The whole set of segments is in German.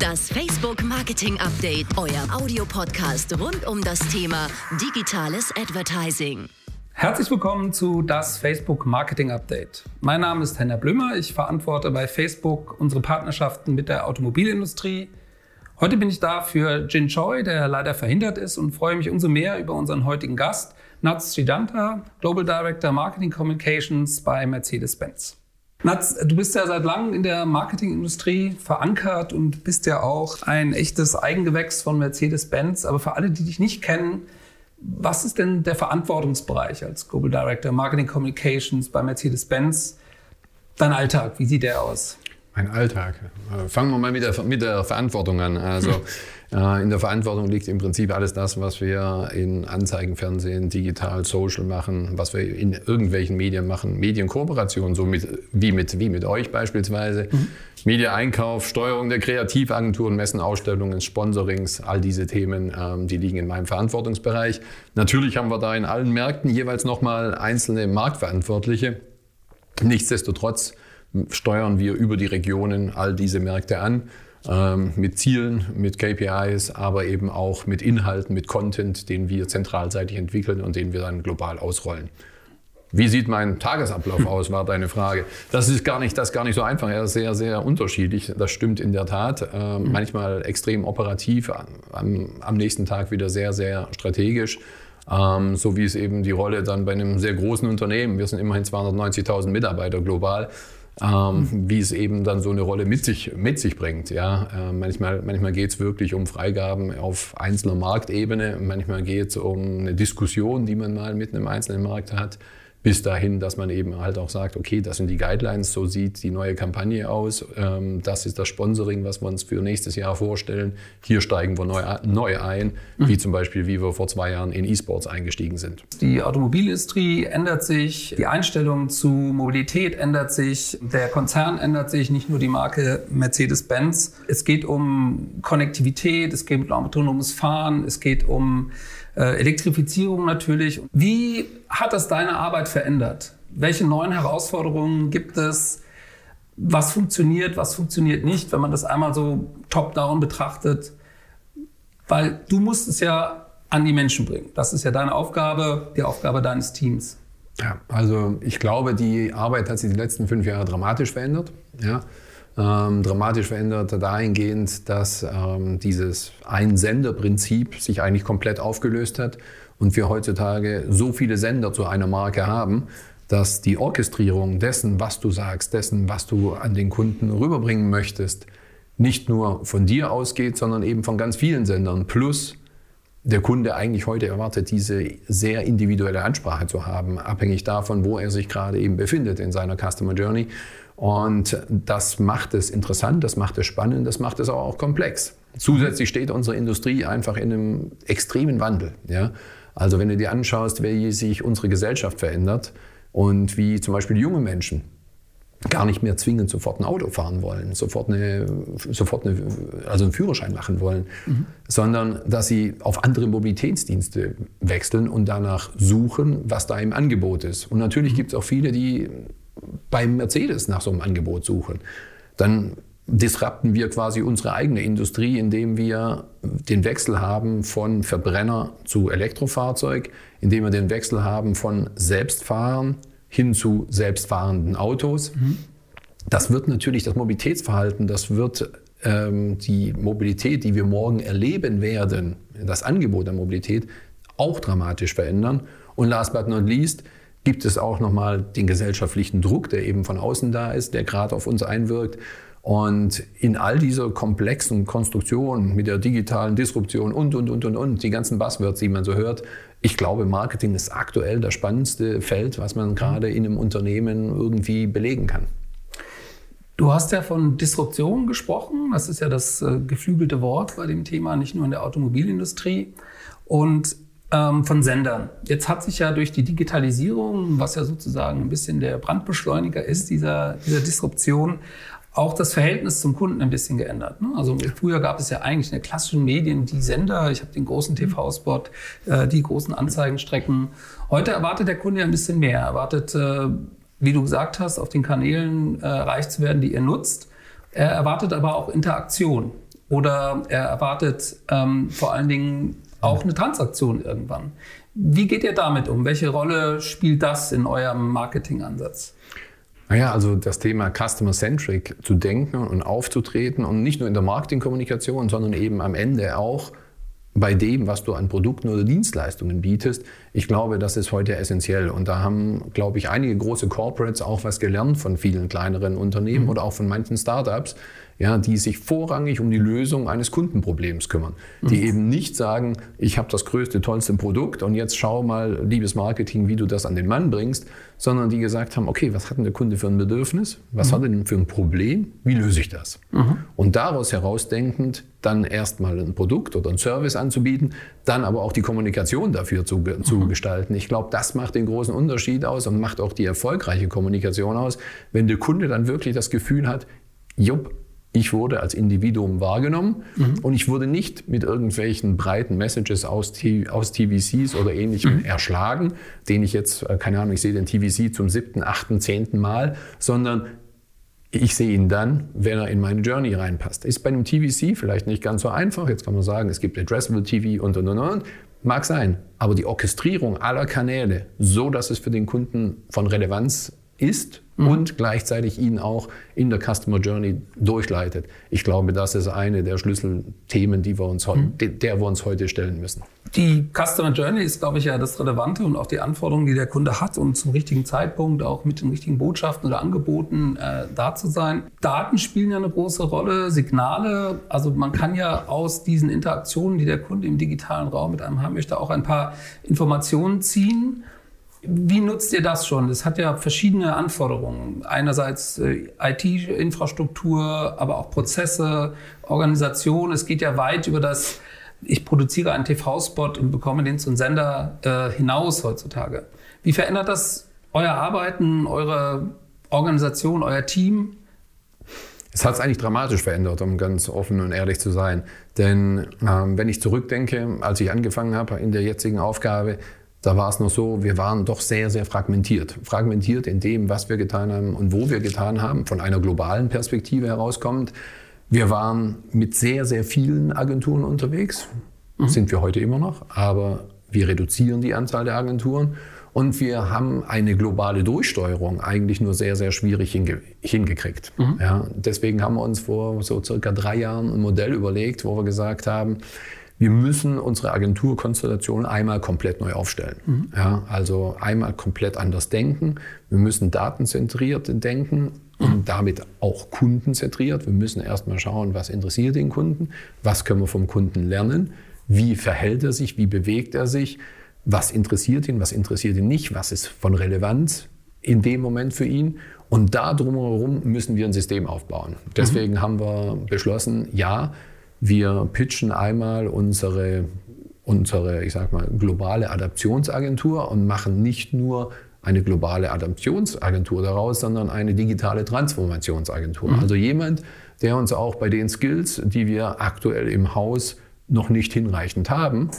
Das Facebook Marketing Update, euer Audiopodcast rund um das Thema digitales Advertising. Herzlich willkommen zu das Facebook Marketing Update. Mein Name ist Henna Blümmer. Ich verantworte bei Facebook unsere Partnerschaften mit der Automobilindustrie. Heute bin ich da für Jin Choi, der leider verhindert ist und freue mich umso mehr über unseren heutigen Gast, Nats Chidanta, Global Director Marketing Communications bei Mercedes-Benz. Nats, du bist ja seit langem in der Marketingindustrie verankert und bist ja auch ein echtes Eigengewächs von Mercedes-Benz. Aber für alle, die dich nicht kennen, was ist denn der Verantwortungsbereich als Global Director Marketing Communications bei Mercedes-Benz? Dein Alltag, wie sieht der aus? Mein Alltag. Äh, fangen wir mal mit der, mit der Verantwortung an. Also äh, in der Verantwortung liegt im Prinzip alles das, was wir in Anzeigen, Fernsehen, digital, Social machen, was wir in irgendwelchen Medien machen, Medienkooperationen, so mit, wie, mit, wie mit euch beispielsweise. Mhm. Medieneinkauf, Steuerung der Kreativagenturen, Messen, Ausstellungen, Sponsorings, all diese Themen, ähm, die liegen in meinem Verantwortungsbereich. Natürlich haben wir da in allen Märkten jeweils nochmal einzelne Marktverantwortliche. Nichtsdestotrotz steuern wir über die Regionen all diese Märkte an. Ähm, mit Zielen, mit KPIs, aber eben auch mit Inhalten, mit Content, den wir zentralseitig entwickeln und den wir dann global ausrollen. Wie sieht mein Tagesablauf aus, war deine Frage. Das ist gar nicht, das ist gar nicht so einfach. Er ist sehr, sehr unterschiedlich. Das stimmt in der Tat. Ähm, mhm. Manchmal extrem operativ, am, am, nächsten Tag wieder sehr, sehr strategisch. Ähm, so wie es eben die Rolle dann bei einem sehr großen Unternehmen, wir sind immerhin 290.000 Mitarbeiter global, ähm, wie es eben dann so eine Rolle mit sich, mit sich bringt. Ja? Äh, manchmal manchmal geht es wirklich um Freigaben auf einzelner Marktebene, manchmal geht es um eine Diskussion, die man mal mit einem einzelnen Markt hat bis dahin, dass man eben halt auch sagt, okay, das sind die Guidelines, so sieht die neue Kampagne aus, ähm, das ist das Sponsoring, was wir uns für nächstes Jahr vorstellen. Hier steigen wir neu, neu ein, wie zum Beispiel, wie wir vor zwei Jahren in E-Sports eingestiegen sind. Die Automobilindustrie ändert sich, die Einstellung zu Mobilität ändert sich, der Konzern ändert sich, nicht nur die Marke Mercedes-Benz. Es geht um Konnektivität, es geht um autonomes Fahren, es geht um äh, Elektrifizierung natürlich. Wie hat das deine Arbeit verändert? Welche neuen Herausforderungen gibt es? Was funktioniert, was funktioniert nicht, wenn man das einmal so top-down betrachtet? Weil du musst es ja an die Menschen bringen. Das ist ja deine Aufgabe, die Aufgabe deines Teams. Ja, also ich glaube, die Arbeit hat sich die letzten fünf Jahre dramatisch verändert. Ja ähm, dramatisch verändert dahingehend, dass ähm, dieses Ein-Sender-Prinzip sich eigentlich komplett aufgelöst hat und wir heutzutage so viele Sender zu einer Marke haben, dass die Orchestrierung dessen, was du sagst, dessen, was du an den Kunden rüberbringen möchtest, nicht nur von dir ausgeht, sondern eben von ganz vielen Sendern. Plus der Kunde eigentlich heute erwartet, diese sehr individuelle Ansprache zu haben, abhängig davon, wo er sich gerade eben befindet in seiner Customer Journey. Und das macht es interessant, das macht es spannend, das macht es aber auch komplex. Zusätzlich steht unsere Industrie einfach in einem extremen Wandel. Ja? Also wenn du dir anschaust, wie sich unsere Gesellschaft verändert und wie zum Beispiel junge Menschen gar nicht mehr zwingend sofort ein Auto fahren wollen, sofort, eine, sofort eine, also einen Führerschein machen wollen, mhm. sondern dass sie auf andere Mobilitätsdienste wechseln und danach suchen, was da im Angebot ist. Und natürlich mhm. gibt es auch viele, die beim Mercedes nach so einem Angebot suchen. Dann disrupten wir quasi unsere eigene Industrie, indem wir den Wechsel haben von Verbrenner zu Elektrofahrzeug, indem wir den Wechsel haben von Selbstfahren hin zu selbstfahrenden Autos. Das wird natürlich das Mobilitätsverhalten, das wird ähm, die Mobilität, die wir morgen erleben werden, das Angebot der Mobilität auch dramatisch verändern. Und last but not least, gibt es auch nochmal den gesellschaftlichen Druck, der eben von außen da ist, der gerade auf uns einwirkt. Und in all dieser komplexen Konstruktion mit der digitalen Disruption und, und, und, und, und, die ganzen Buzzwords, die man so hört, ich glaube, Marketing ist aktuell das spannendste Feld, was man gerade in einem Unternehmen irgendwie belegen kann. Du hast ja von Disruption gesprochen. Das ist ja das äh, geflügelte Wort bei dem Thema, nicht nur in der Automobilindustrie. Und ähm, von Sendern. Jetzt hat sich ja durch die Digitalisierung, was ja sozusagen ein bisschen der Brandbeschleuniger ist, dieser, dieser Disruption, auch das Verhältnis zum Kunden ein bisschen geändert. Ne? Also früher gab es ja eigentlich in den klassischen Medien die Sender, ich habe den großen mhm. TV-Spot, äh, die großen Anzeigenstrecken. Heute erwartet der Kunde ja ein bisschen mehr. Er erwartet, äh, wie du gesagt hast, auf den Kanälen äh, reich zu werden, die er nutzt. Er erwartet aber auch Interaktion. oder er erwartet ähm, vor allen Dingen auch eine Transaktion irgendwann. Wie geht ihr damit um? Welche Rolle spielt das in eurem Marketingansatz? Naja, also das Thema Customer-Centric zu denken und aufzutreten und nicht nur in der Marketingkommunikation, sondern eben am Ende auch bei dem, was du an Produkten oder Dienstleistungen bietest. Ich glaube, das ist heute essentiell. Und da haben, glaube ich, einige große Corporates auch was gelernt von vielen kleineren Unternehmen mhm. oder auch von manchen Startups, ja, die sich vorrangig um die Lösung eines Kundenproblems kümmern. Mhm. Die eben nicht sagen, ich habe das größte, tollste Produkt und jetzt schau mal, liebes Marketing, wie du das an den Mann bringst, sondern die gesagt haben, okay, was hat denn der Kunde für ein Bedürfnis? Was mhm. hat er denn für ein Problem? Wie löse ich das? Mhm. Und daraus herausdenkend dann erstmal ein Produkt oder ein Service anzubieten, dann aber auch die Kommunikation dafür zu, zu mhm. gestalten. Ich glaube, das macht den großen Unterschied aus und macht auch die erfolgreiche Kommunikation aus, wenn der Kunde dann wirklich das Gefühl hat, jupp, ich wurde als Individuum wahrgenommen mhm. und ich wurde nicht mit irgendwelchen breiten Messages aus, aus TVCs oder ähnlichem mhm. erschlagen, den ich jetzt, äh, keine Ahnung, ich sehe den TVC zum siebten, achten, zehnten Mal, sondern ich sehe ihn dann, wenn er in meine Journey reinpasst. Ist bei einem TVC vielleicht nicht ganz so einfach. Jetzt kann man sagen, es gibt Addressable TV und und und und. Mag sein. Aber die Orchestrierung aller Kanäle, so dass es für den Kunden von Relevanz ist mhm. und gleichzeitig ihn auch in der Customer Journey durchleitet. Ich glaube, das ist eine der Schlüsselthemen, die wir uns, mhm. der wir uns heute stellen müssen. Die Customer Journey ist, glaube ich, ja das Relevante und auch die Anforderungen, die der Kunde hat, um zum richtigen Zeitpunkt auch mit den richtigen Botschaften oder Angeboten äh, da zu sein. Daten spielen ja eine große Rolle, Signale. Also man kann ja aus diesen Interaktionen, die der Kunde im digitalen Raum mit einem haben möchte, auch ein paar Informationen ziehen wie nutzt ihr das schon? Das hat ja verschiedene Anforderungen. Einerseits äh, IT-Infrastruktur, aber auch Prozesse, Organisation. Es geht ja weit über das, ich produziere einen TV-Spot und bekomme den zum Sender äh, hinaus heutzutage. Wie verändert das euer Arbeiten, eure Organisation, euer Team? Es hat es eigentlich dramatisch verändert, um ganz offen und ehrlich zu sein. Denn ähm, wenn ich zurückdenke, als ich angefangen habe in der jetzigen Aufgabe, da war es noch so, wir waren doch sehr, sehr fragmentiert. Fragmentiert in dem, was wir getan haben und wo wir getan haben, von einer globalen Perspektive herauskommend. Wir waren mit sehr, sehr vielen Agenturen unterwegs, mhm. sind wir heute immer noch, aber wir reduzieren die Anzahl der Agenturen und wir haben eine globale Durchsteuerung eigentlich nur sehr, sehr schwierig hinge hingekriegt. Mhm. Ja, deswegen haben wir uns vor so circa drei Jahren ein Modell überlegt, wo wir gesagt haben, wir müssen unsere Agenturkonstellation einmal komplett neu aufstellen. Mhm. Ja, also einmal komplett anders denken. Wir müssen datenzentriert denken und damit auch kundenzentriert. Wir müssen erstmal schauen, was interessiert den Kunden, was können wir vom Kunden lernen, wie verhält er sich, wie bewegt er sich, was interessiert ihn, was interessiert ihn nicht, was ist von Relevanz in dem Moment für ihn. Und da drumherum müssen wir ein System aufbauen. Deswegen mhm. haben wir beschlossen, ja, wir pitchen einmal unsere, unsere, ich sag mal, globale Adaptionsagentur und machen nicht nur eine globale Adaptionsagentur daraus, sondern eine digitale Transformationsagentur. Mhm. Also jemand, der uns auch bei den Skills, die wir aktuell im Haus noch nicht hinreichend haben,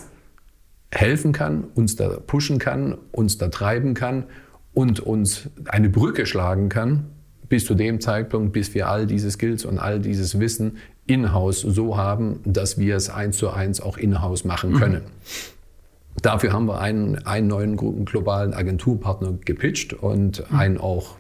helfen kann, uns da pushen kann, uns da treiben kann und uns eine Brücke schlagen kann bis zu dem Zeitpunkt, bis wir all diese Skills und all dieses Wissen in-house so haben, dass wir es eins zu eins auch in-house machen mhm. können. Mhm. Dafür haben wir einen, einen neuen globalen Agenturpartner gepitcht und mhm. einen auch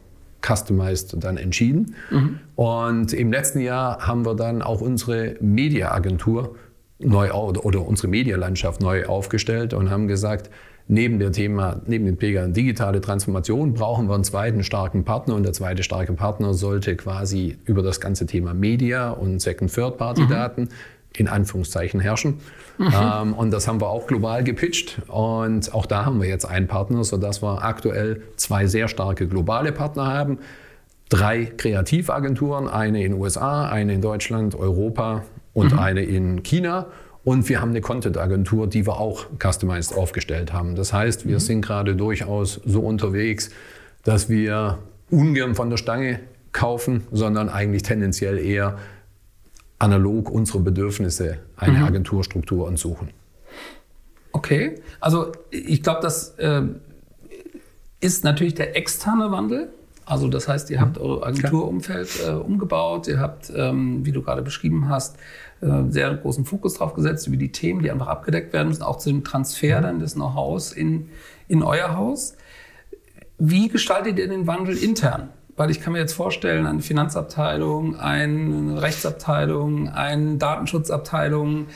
customized dann entschieden. Mhm. Und im letzten Jahr haben wir dann auch unsere Media-Agentur neu oder unsere Medialandschaft neu aufgestellt und haben gesagt, neben, der Thema, neben dem Thema digitale Transformation brauchen wir einen zweiten starken Partner und der zweite starke Partner sollte quasi über das ganze Thema Media und Second-Third-Party-Daten mhm. in Anführungszeichen herrschen. Mhm. Ähm, und das haben wir auch global gepitcht und auch da haben wir jetzt einen Partner, sodass wir aktuell zwei sehr starke globale Partner haben. Drei Kreativagenturen, eine in den USA, eine in Deutschland, Europa und mhm. eine in China. Und wir haben eine Content-Agentur, die wir auch customized aufgestellt haben. Das heißt, wir mhm. sind gerade durchaus so unterwegs, dass wir ungern von der Stange kaufen, sondern eigentlich tendenziell eher analog unsere Bedürfnisse eine mhm. Agenturstruktur und suchen. Okay, also ich glaube, das äh, ist natürlich der externe Wandel. Also das heißt, ihr habt eure Agenturumfeld äh, umgebaut, ihr habt, ähm, wie du gerade beschrieben hast, sehr großen Fokus drauf gesetzt über die Themen, die einfach abgedeckt werden müssen, auch zu dem Transfer dann des Know-hows in, in euer Haus. Wie gestaltet ihr den Wandel intern? Weil ich kann mir jetzt vorstellen, eine Finanzabteilung, eine Rechtsabteilung, eine Datenschutzabteilung,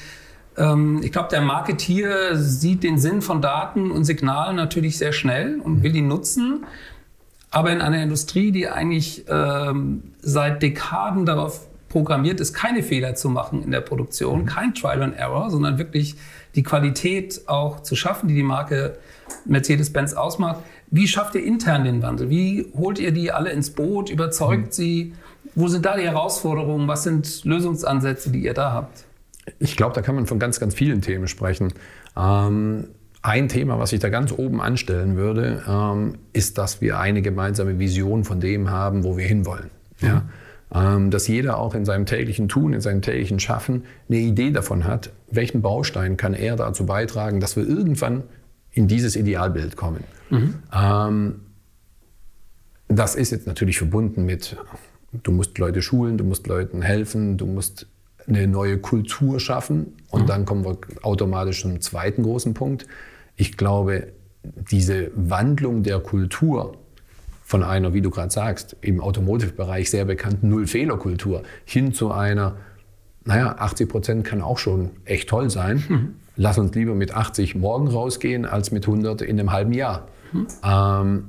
ähm, ich glaube, der Marketier sieht den Sinn von Daten und Signalen natürlich sehr schnell und will ihn nutzen. Aber in einer Industrie, die eigentlich ähm, seit Dekaden darauf programmiert ist, keine Fehler zu machen in der Produktion, mhm. kein Trial and Error, sondern wirklich die Qualität auch zu schaffen, die die Marke Mercedes-Benz ausmacht. Wie schafft ihr intern den Wandel? Wie holt ihr die alle ins Boot, überzeugt mhm. sie? Wo sind da die Herausforderungen? Was sind Lösungsansätze, die ihr da habt? Ich glaube, da kann man von ganz, ganz vielen Themen sprechen. Ähm, ein Thema, was ich da ganz oben anstellen würde, ähm, ist, dass wir eine gemeinsame Vision von dem haben, wo wir hinwollen. Mhm. Ja? Ähm, dass jeder auch in seinem täglichen Tun, in seinem täglichen Schaffen eine Idee davon hat, welchen Baustein kann er dazu beitragen, dass wir irgendwann in dieses Idealbild kommen. Mhm. Ähm, das ist jetzt natürlich verbunden mit, du musst Leute schulen, du musst Leuten helfen, du musst eine neue Kultur schaffen. Und mhm. dann kommen wir automatisch zum zweiten großen Punkt. Ich glaube, diese Wandlung der Kultur von einer, wie du gerade sagst, im Automotive-Bereich sehr bekannten Null-Fehler-Kultur hin zu einer, naja, 80 Prozent kann auch schon echt toll sein. Mhm. Lass uns lieber mit 80 morgen rausgehen, als mit 100 in einem halben Jahr. Mhm. Ähm,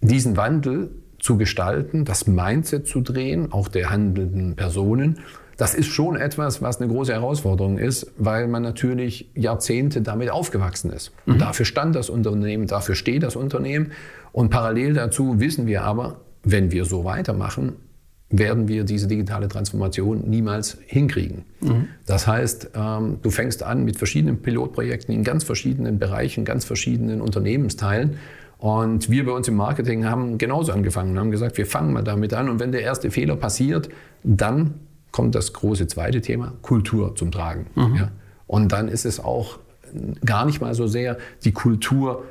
diesen Wandel zu gestalten, das Mindset zu drehen, auch der handelnden Personen das ist schon etwas, was eine große Herausforderung ist, weil man natürlich Jahrzehnte damit aufgewachsen ist. Und mhm. dafür stand das Unternehmen, dafür steht das Unternehmen. Und parallel dazu wissen wir aber, wenn wir so weitermachen, werden wir diese digitale Transformation niemals hinkriegen. Mhm. Das heißt, ähm, du fängst an mit verschiedenen Pilotprojekten in ganz verschiedenen Bereichen, ganz verschiedenen Unternehmensteilen. Und wir bei uns im Marketing haben genauso angefangen, haben gesagt, wir fangen mal damit an. Und wenn der erste Fehler passiert, dann kommt das große zweite Thema, Kultur zum Tragen. Mhm. Ja. Und dann ist es auch gar nicht mal so sehr die Kultur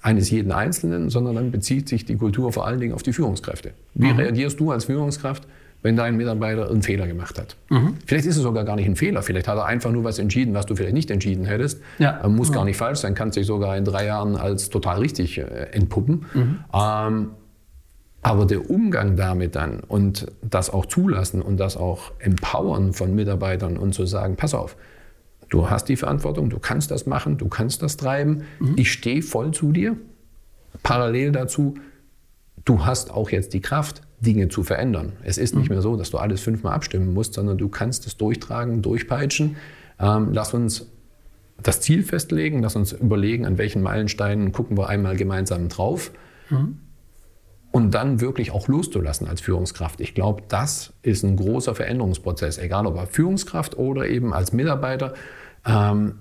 eines jeden Einzelnen, sondern dann bezieht sich die Kultur vor allen Dingen auf die Führungskräfte. Wie mhm. reagierst du als Führungskraft, wenn dein Mitarbeiter einen Fehler gemacht hat? Mhm. Vielleicht ist es sogar gar nicht ein Fehler, vielleicht hat er einfach nur was entschieden, was du vielleicht nicht entschieden hättest. Ja. Muss ja. gar nicht falsch sein, kann sich sogar in drei Jahren als total richtig äh, entpuppen. Mhm. Ähm, aber der Umgang damit dann und das auch zulassen und das auch empowern von Mitarbeitern und zu sagen, pass auf, du hast die Verantwortung, du kannst das machen, du kannst das treiben, mhm. ich stehe voll zu dir. Parallel dazu, du hast auch jetzt die Kraft, Dinge zu verändern. Es ist nicht mhm. mehr so, dass du alles fünfmal abstimmen musst, sondern du kannst es durchtragen, durchpeitschen. Ähm, lass uns das Ziel festlegen, lass uns überlegen, an welchen Meilensteinen gucken wir einmal gemeinsam drauf. Mhm und dann wirklich auch loszulassen als Führungskraft. Ich glaube, das ist ein großer Veränderungsprozess, egal ob als Führungskraft oder eben als Mitarbeiter. Ähm,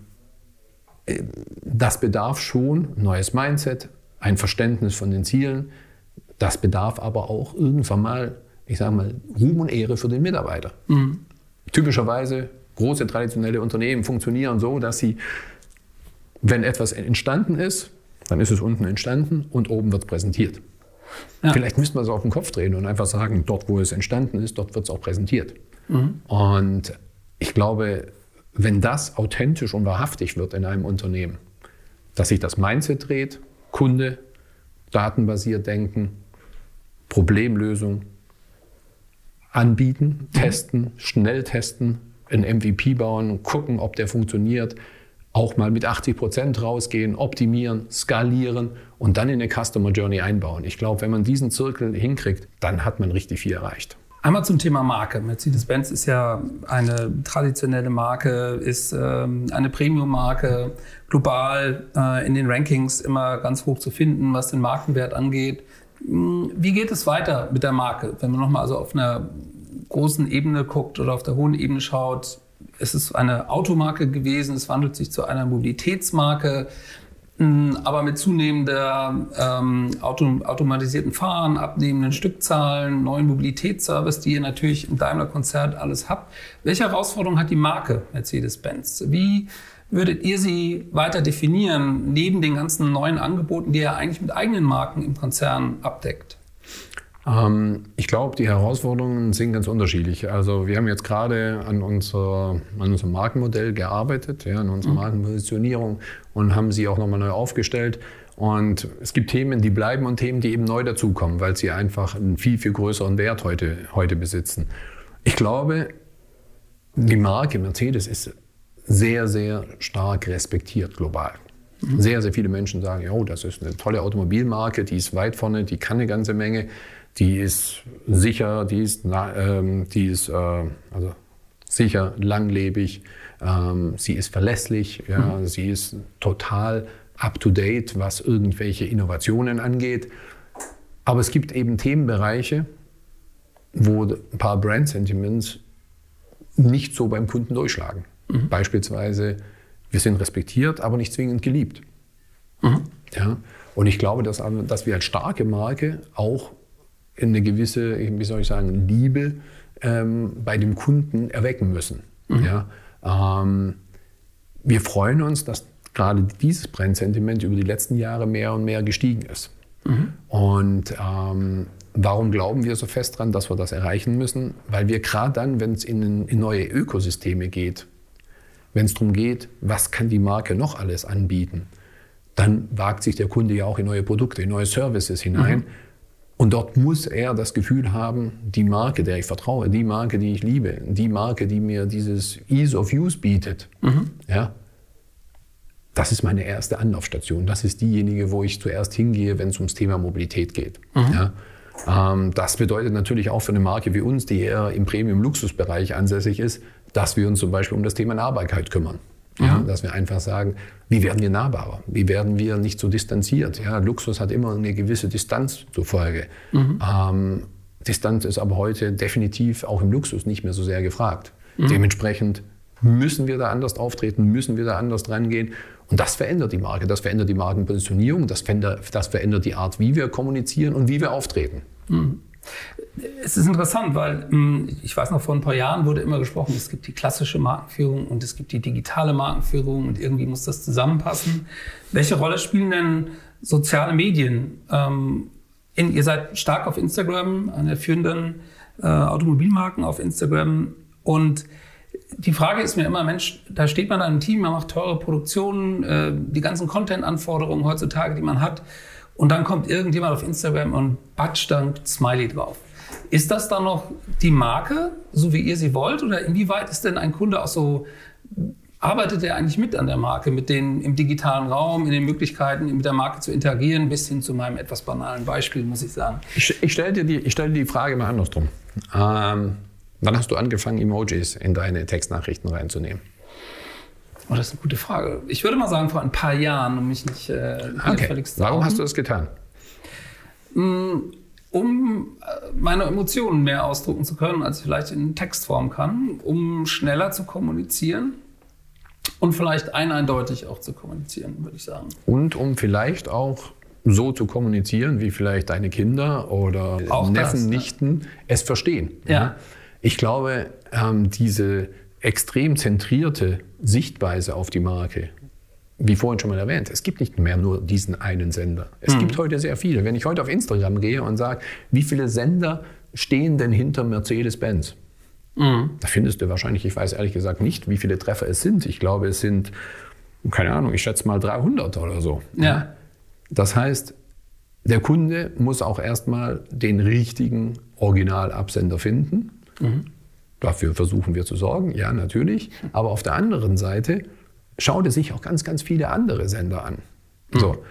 das bedarf schon neues Mindset, ein Verständnis von den Zielen. Das bedarf aber auch irgendwann mal, ich sage mal, Ruhm und Ehre für den Mitarbeiter. Mhm. Typischerweise große traditionelle Unternehmen funktionieren so, dass sie, wenn etwas entstanden ist, dann ist es unten entstanden und oben wird präsentiert. Ja. Vielleicht müsste man es auf den Kopf drehen und einfach sagen, dort, wo es entstanden ist, dort wird es auch präsentiert. Mhm. Und ich glaube, wenn das authentisch und wahrhaftig wird in einem Unternehmen, dass sich das Mindset dreht, Kunde, datenbasiert denken, Problemlösung, anbieten, mhm. testen, schnell testen, ein MVP bauen, gucken, ob der funktioniert, auch mal mit 80 Prozent rausgehen, optimieren, skalieren und dann in eine Customer Journey einbauen. Ich glaube, wenn man diesen Zirkel hinkriegt, dann hat man richtig viel erreicht. Einmal zum Thema Marke. Mercedes-Benz ist ja eine traditionelle Marke, ist ähm, eine Premium-Marke, global äh, in den Rankings immer ganz hoch zu finden, was den Markenwert angeht. Hm, wie geht es weiter mit der Marke, wenn man nochmal also auf einer großen Ebene guckt oder auf der hohen Ebene schaut? Es ist eine Automarke gewesen, es wandelt sich zu einer Mobilitätsmarke, hm, aber mit zunehmender ähm, auto, automatisierten Fahren, abnehmenden Stückzahlen, neuen Mobilitätsservice, die ihr natürlich im Daimler-Konzert alles habt. Welche Herausforderungen hat die Marke Mercedes-Benz? Wie würdet ihr sie weiter definieren, neben den ganzen neuen Angeboten, die ihr eigentlich mit eigenen Marken im Konzern abdeckt? Ähm, ich glaube, die Herausforderungen sind ganz unterschiedlich. Also wir haben jetzt gerade an, unser, an unserem Markenmodell gearbeitet, ja, an unserer mhm. Markenpositionierung und haben sie auch nochmal neu aufgestellt. Und es gibt Themen, die bleiben und Themen, die eben neu dazukommen, weil sie einfach einen viel, viel größeren Wert heute, heute besitzen. Ich glaube, die Marke Mercedes ist sehr, sehr stark respektiert global. Mhm. Sehr, sehr viele Menschen sagen, ja, das ist eine tolle Automobilmarke, die ist weit vorne, die kann eine ganze Menge die ist sicher, die ist, ähm, die ist äh, also sicher, langlebig, ähm, sie ist verlässlich, ja, mhm. sie ist total up-to-date, was irgendwelche Innovationen angeht. Aber es gibt eben Themenbereiche, wo ein paar Brand-Sentiments nicht so beim Kunden durchschlagen. Mhm. Beispielsweise, wir sind respektiert, aber nicht zwingend geliebt. Mhm. Ja? Und ich glaube, dass, dass wir als starke Marke auch eine gewisse, wie soll ich sagen, Liebe ähm, bei dem Kunden erwecken müssen. Mhm. Ja? Ähm, wir freuen uns, dass gerade dieses Brennsentiment über die letzten Jahre mehr und mehr gestiegen ist. Mhm. Und ähm, warum glauben wir so fest daran, dass wir das erreichen müssen? Weil wir gerade dann, wenn es in, in neue Ökosysteme geht, wenn es darum geht, was kann die Marke noch alles anbieten, dann wagt sich der Kunde ja auch in neue Produkte, in neue Services hinein. Mhm. Und dort muss er das Gefühl haben, die Marke, der ich vertraue, die Marke, die ich liebe, die Marke, die mir dieses Ease of Use bietet, mhm. ja, das ist meine erste Anlaufstation. Das ist diejenige, wo ich zuerst hingehe, wenn es ums Thema Mobilität geht. Mhm. Ja. Ähm, das bedeutet natürlich auch für eine Marke wie uns, die eher im Premium-Luxusbereich ansässig ist, dass wir uns zum Beispiel um das Thema Nahbarkeit kümmern. Ja, mhm. dass wir einfach sagen, wie werden wir nahbarer? Wie werden wir nicht so distanziert? Ja, Luxus hat immer eine gewisse Distanz zur Folge. Mhm. Ähm, Distanz ist aber heute definitiv auch im Luxus nicht mehr so sehr gefragt. Mhm. Dementsprechend müssen wir da anders auftreten, müssen wir da anders rangehen. Und das verändert die Marke, das verändert die Markenpositionierung, das verändert, das verändert die Art, wie wir kommunizieren und wie wir auftreten. Es ist interessant, weil hm, ich weiß noch, vor ein paar Jahren wurde immer gesprochen, es gibt die klassische Markenführung und es gibt die digitale Markenführung und irgendwie muss das zusammenpassen. Welche Rolle spielen denn soziale Medien? Ähm, in, ihr seid stark auf Instagram, eine der führenden äh, Automobilmarken auf Instagram und die Frage ist mir immer, Mensch, da steht man in einem Team, man macht teure Produktionen, äh, die ganzen Content-Anforderungen heutzutage, die man hat. Und dann kommt irgendjemand auf Instagram und batscht dann Smiley drauf. Ist das dann noch die Marke, so wie ihr sie wollt? Oder inwieweit ist denn ein Kunde auch so, arbeitet er eigentlich mit an der Marke, mit den im digitalen Raum, in den Möglichkeiten, mit der Marke zu interagieren, bis hin zu meinem etwas banalen Beispiel, muss ich sagen? Ich, ich stelle dir, die, stell dir die Frage mal andersrum. Ähm, wann hast du angefangen, Emojis in deine Textnachrichten reinzunehmen? Oh, das ist eine gute Frage. Ich würde mal sagen, vor ein paar Jahren, um mich nicht äh, okay. Warum hast du das getan? Mm, um äh, meine Emotionen mehr ausdrucken zu können, als ich vielleicht in Textform kann, um schneller zu kommunizieren und vielleicht eindeutig auch zu kommunizieren, würde ich sagen. Und um vielleicht auch so zu kommunizieren, wie vielleicht deine Kinder oder auch Neffen, das, Nichten ja. es verstehen. Ja. Ich glaube, ähm, diese extrem zentrierte Sichtweise auf die Marke, wie vorhin schon mal erwähnt, es gibt nicht mehr nur diesen einen Sender. Es mhm. gibt heute sehr viele. Wenn ich heute auf Instagram gehe und sage, wie viele Sender stehen denn hinter Mercedes-Benz? Mhm. Da findest du wahrscheinlich, ich weiß ehrlich gesagt nicht, wie viele Treffer es sind. Ich glaube, es sind, keine Ahnung, ich schätze mal 300 oder so. Ja. Das heißt, der Kunde muss auch erstmal den richtigen Originalabsender finden. Mhm. Dafür versuchen wir zu sorgen, ja, natürlich. Aber auf der anderen Seite schaut er sich auch ganz, ganz viele andere Sender an. So.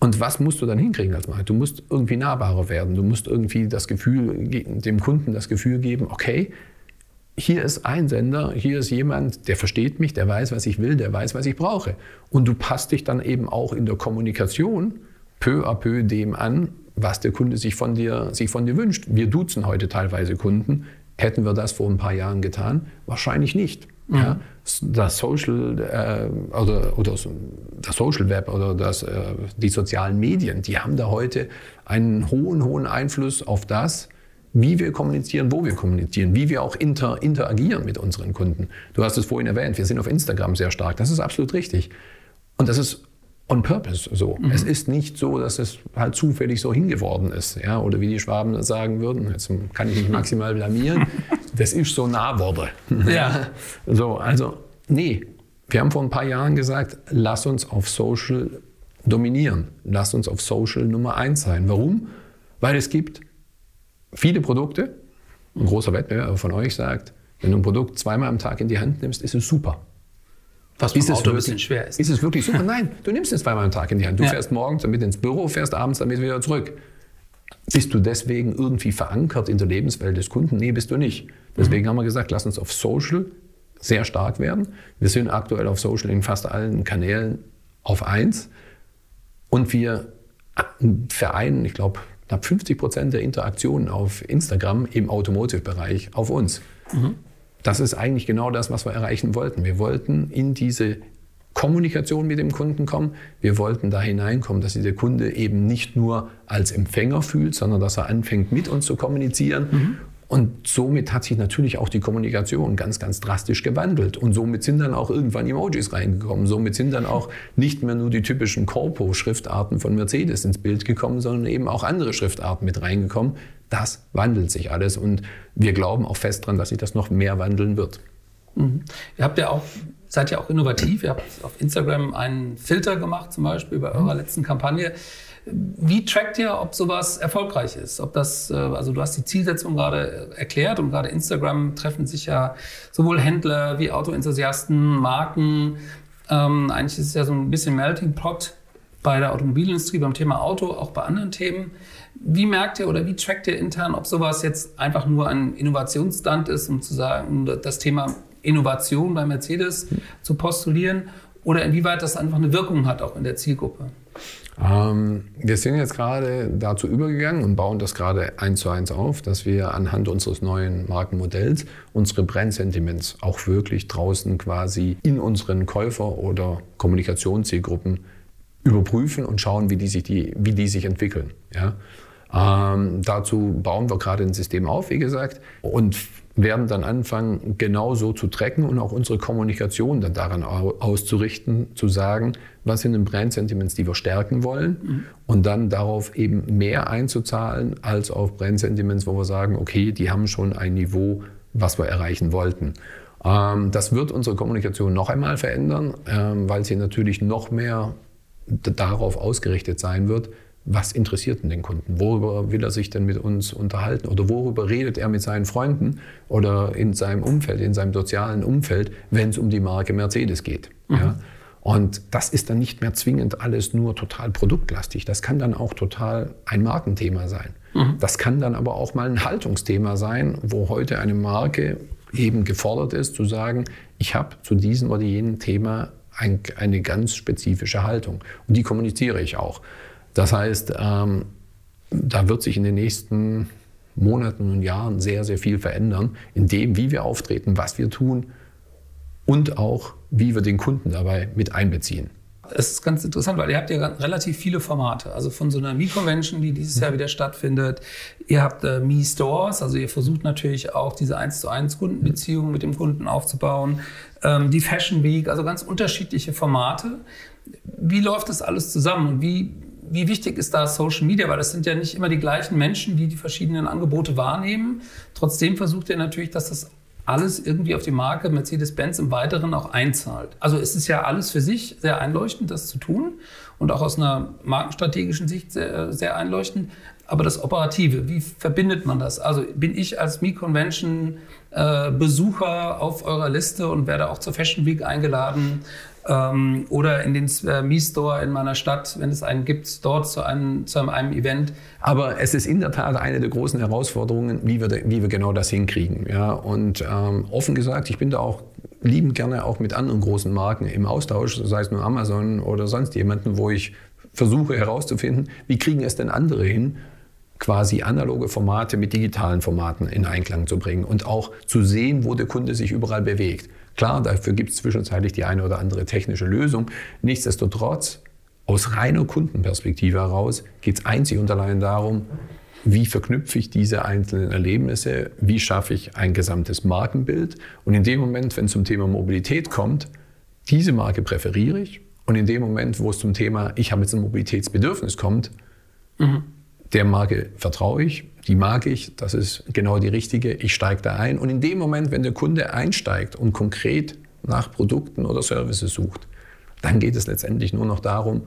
Und was musst du dann hinkriegen als Marke? Du musst irgendwie nahbarer werden. Du musst irgendwie das Gefühl, dem Kunden das Gefühl geben, okay, hier ist ein Sender, hier ist jemand, der versteht mich, der weiß, was ich will, der weiß, was ich brauche. Und du passt dich dann eben auch in der Kommunikation peu à peu dem an, was der Kunde sich von dir, sich von dir wünscht. Wir duzen heute teilweise Kunden. Hätten wir das vor ein paar Jahren getan? Wahrscheinlich nicht. Mhm. Ja, das Social äh, oder, oder das Social Web oder das, äh, die sozialen Medien, die haben da heute einen hohen, hohen Einfluss auf das, wie wir kommunizieren, wo wir kommunizieren, wie wir auch inter, interagieren mit unseren Kunden. Du hast es vorhin erwähnt, wir sind auf Instagram sehr stark. Das ist absolut richtig. Und das ist on purpose so. Mhm. Es ist nicht so, dass es halt zufällig so hingeworden ist. Ja? Oder wie die Schwaben sagen würden, jetzt kann ich mich maximal blamieren, das ist so nah wurde. Ja. So, also, nee. Wir haben vor ein paar Jahren gesagt, lass uns auf Social dominieren. Lass uns auf Social Nummer eins sein. Warum? Weil es gibt viele Produkte. Ein großer Wettbewerber von euch sagt, wenn du ein Produkt zweimal am Tag in die Hand nimmst, ist es super. Was ist Auto wirklich, ein bisschen schwer ist. Ist es wirklich super? Nein, du nimmst es zweimal am Tag in die Hand. Du ja. fährst morgens damit ins Büro, fährst abends damit wieder zurück. Bist du deswegen irgendwie verankert in der Lebenswelt des Kunden? Nee, bist du nicht. Deswegen mhm. haben wir gesagt, lass uns auf Social sehr stark werden. Wir sind aktuell auf Social in fast allen Kanälen auf eins. Und wir vereinen, ich glaube, knapp 50 Prozent der Interaktionen auf Instagram im Automotive-Bereich auf uns. Mhm. Das ist eigentlich genau das, was wir erreichen wollten. Wir wollten in diese Kommunikation mit dem Kunden kommen. Wir wollten da hineinkommen, dass sich der Kunde eben nicht nur als Empfänger fühlt, sondern dass er anfängt, mit uns zu kommunizieren. Mhm. Und somit hat sich natürlich auch die Kommunikation ganz, ganz drastisch gewandelt. Und somit sind dann auch irgendwann Emojis reingekommen. Somit sind dann auch nicht mehr nur die typischen Corpo-Schriftarten von Mercedes ins Bild gekommen, sondern eben auch andere Schriftarten mit reingekommen. Das wandelt sich alles und wir glauben auch fest daran, dass sich das noch mehr wandeln wird. Mhm. Ihr habt ja auch, seid ja auch innovativ. Ihr habt auf Instagram einen Filter gemacht, zum Beispiel bei eurer mhm. letzten Kampagne. Wie trackt ihr, ob sowas erfolgreich ist? Ob das, äh, also du hast die Zielsetzung gerade erklärt und gerade Instagram treffen sich ja sowohl Händler wie Autoenthusiasten, Marken. Ähm, eigentlich ist es ja so ein bisschen Melting Pot bei der Automobilindustrie, beim Thema Auto, auch bei anderen Themen. Wie merkt ihr oder wie trackt ihr intern, ob sowas jetzt einfach nur ein Innovationsstand ist, um zu sagen, das Thema Innovation bei Mercedes zu postulieren oder inwieweit das einfach eine Wirkung hat auch in der Zielgruppe? Ähm, wir sind jetzt gerade dazu übergegangen und bauen das gerade eins zu eins auf, dass wir anhand unseres neuen Markenmodells unsere Brand-Sentiments auch wirklich draußen quasi in unseren Käufer- oder Kommunikationszielgruppen überprüfen und schauen, wie die sich, die, wie die sich entwickeln. Ja? Ähm, dazu bauen wir gerade ein System auf, wie gesagt, und werden dann anfangen, genau so zu tracken und auch unsere Kommunikation dann daran auszurichten, zu sagen, was sind denn Brand-Sentiments, die wir stärken wollen mhm. und dann darauf eben mehr einzuzahlen als auf Brand-Sentiments, wo wir sagen, okay, die haben schon ein Niveau, was wir erreichen wollten. Ähm, das wird unsere Kommunikation noch einmal verändern, ähm, weil sie natürlich noch mehr darauf ausgerichtet sein wird, was interessiert denn den Kunden? Worüber will er sich denn mit uns unterhalten? Oder worüber redet er mit seinen Freunden oder in seinem Umfeld, in seinem sozialen Umfeld, wenn es um die Marke Mercedes geht? Mhm. Ja? Und das ist dann nicht mehr zwingend alles nur total produktlastig. Das kann dann auch total ein Markenthema sein. Mhm. Das kann dann aber auch mal ein Haltungsthema sein, wo heute eine Marke eben gefordert ist, zu sagen, ich habe zu diesem oder jenem Thema ein, eine ganz spezifische Haltung. Und die kommuniziere ich auch. Das heißt, ähm, da wird sich in den nächsten Monaten und Jahren sehr, sehr viel verändern, in dem, wie wir auftreten, was wir tun und auch, wie wir den Kunden dabei mit einbeziehen. Es ist ganz interessant, weil ihr habt ja relativ viele Formate. Also von so einer Mi-Convention, die dieses Jahr wieder stattfindet. Ihr habt äh, Mi-Stores, also ihr versucht natürlich auch diese 1 zu 1 Kundenbeziehung mit dem Kunden aufzubauen. Ähm, die Fashion Week, also ganz unterschiedliche Formate. Wie läuft das alles zusammen und wie wie wichtig ist da Social Media? Weil das sind ja nicht immer die gleichen Menschen, die die verschiedenen Angebote wahrnehmen. Trotzdem versucht ihr natürlich, dass das alles irgendwie auf die Marke Mercedes-Benz im Weiteren auch einzahlt. Also es ist ja alles für sich sehr einleuchtend, das zu tun und auch aus einer markenstrategischen Sicht sehr, sehr einleuchtend. Aber das Operative, wie verbindet man das? Also bin ich als Mi-Convention äh, Besucher auf eurer Liste und werde auch zur Fashion Week eingeladen? Ähm, oder in den äh, Mi-Store in meiner Stadt, wenn es einen gibt, dort zu einem, zu einem Event. Aber es ist in der Tat eine der großen Herausforderungen, wie wir, wie wir genau das hinkriegen. Ja? Und ähm, offen gesagt, ich bin da auch liebend gerne auch mit anderen großen Marken im Austausch, sei es nur Amazon oder sonst jemanden, wo ich versuche herauszufinden, wie kriegen es denn andere hin, quasi analoge Formate mit digitalen Formaten in Einklang zu bringen und auch zu sehen, wo der Kunde sich überall bewegt. Klar, dafür gibt es zwischenzeitlich die eine oder andere technische Lösung. Nichtsdestotrotz, aus reiner Kundenperspektive heraus, geht es einzig und allein darum, wie verknüpfe ich diese einzelnen Erlebnisse, wie schaffe ich ein gesamtes Markenbild. Und in dem Moment, wenn es zum Thema Mobilität kommt, diese Marke präferiere ich Und in dem Moment, wo es zum Thema, ich habe jetzt ein Mobilitätsbedürfnis kommt, mhm. der Marke vertraue ich, die mag ich, das ist genau die richtige, ich steige da ein. Und in dem Moment, wenn der Kunde einsteigt und konkret nach Produkten oder Services sucht, dann geht es letztendlich nur noch darum,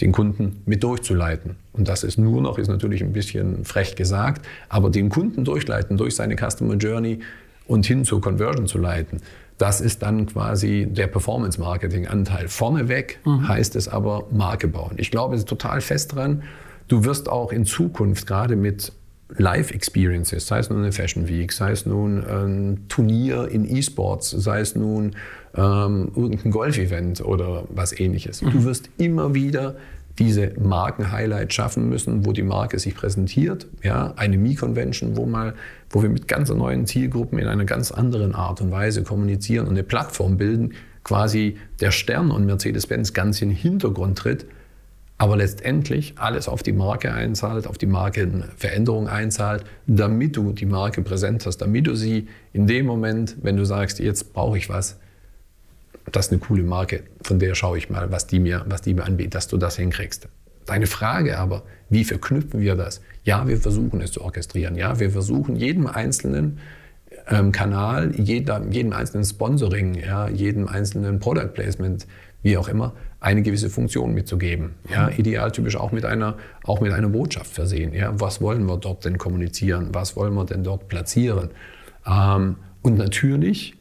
den Kunden mit durchzuleiten. Und das ist nur noch, ist natürlich ein bisschen frech gesagt, aber den Kunden durchleiten durch seine Customer Journey und hin zur Conversion zu leiten, das ist dann quasi der Performance-Marketing-Anteil. Vorneweg mhm. heißt es aber Marke bauen. Ich glaube, es ist total fest dran. Du wirst auch in Zukunft gerade mit Live-Experiences, sei es nun eine Fashion Week, sei es nun ein Turnier in E-Sports, sei es nun ähm, irgendein Golf-Event oder was ähnliches. Mhm. Du wirst immer wieder diese Marken-Highlight schaffen müssen, wo die Marke sich präsentiert. Ja, eine Me-Convention, wo, wo wir mit ganz neuen Zielgruppen in einer ganz anderen Art und Weise kommunizieren und eine Plattform bilden, quasi der Stern und Mercedes-Benz ganz in den Hintergrund tritt, aber letztendlich alles auf die Marke einzahlt, auf die Markenveränderung einzahlt, damit du die Marke präsent hast, damit du sie in dem Moment, wenn du sagst, jetzt brauche ich was, das ist eine coole Marke, von der schaue ich mal, was die mir, was die mir anbietet, dass du das hinkriegst. Deine Frage aber, wie verknüpfen wir das? Ja, wir versuchen es zu orchestrieren. Ja, wir versuchen jedem einzelnen ähm, Kanal, jeder, jedem einzelnen Sponsoring, ja, jedem einzelnen Product Placement, wie auch immer, eine gewisse Funktion mitzugeben. Ja, idealtypisch auch mit einer, auch mit einer Botschaft versehen. Ja, was wollen wir dort denn kommunizieren? Was wollen wir denn dort platzieren? Ähm, und natürlich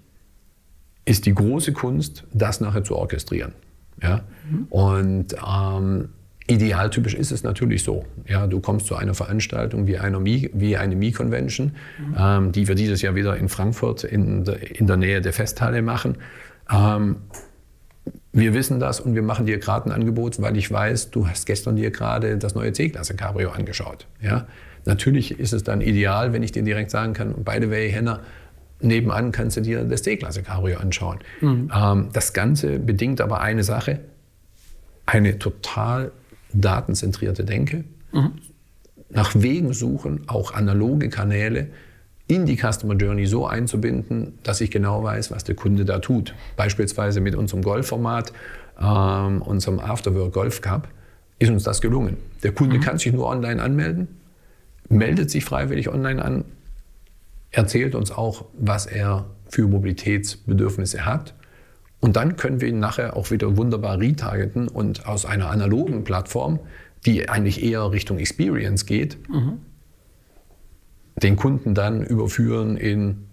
ist die große Kunst, das nachher zu orchestrieren. Ja? Mhm. Und ähm, idealtypisch ist es natürlich so. Ja, du kommst zu einer Veranstaltung wie, einer Mi, wie eine Mi-Convention, mhm. ähm, die wir dieses Jahr wieder in Frankfurt in, in der Nähe der Festhalle machen. Ähm, wir wissen das und wir machen dir gerade ein Angebot, weil ich weiß, du hast gestern dir gerade das neue C-Klasse Cabrio angeschaut. Ja? Natürlich ist es dann ideal, wenn ich dir direkt sagen kann, by the way, Henner, nebenan kannst du dir das D-Klasse Cabrio anschauen. Mhm. Ähm, das Ganze bedingt aber eine Sache, eine total datenzentrierte Denke, mhm. nach Wegen suchen, auch analoge Kanäle in die Customer Journey so einzubinden, dass ich genau weiß, was der Kunde da tut. Beispielsweise mit unserem Golfformat, ähm, unserem Afterwork Golf Cup, ist uns das gelungen. Der Kunde mhm. kann sich nur online anmelden, meldet sich freiwillig online an, erzählt uns auch, was er für Mobilitätsbedürfnisse hat. Und dann können wir ihn nachher auch wieder wunderbar retargeten und aus einer analogen Plattform, die eigentlich eher Richtung Experience geht, mhm. Den Kunden dann überführen in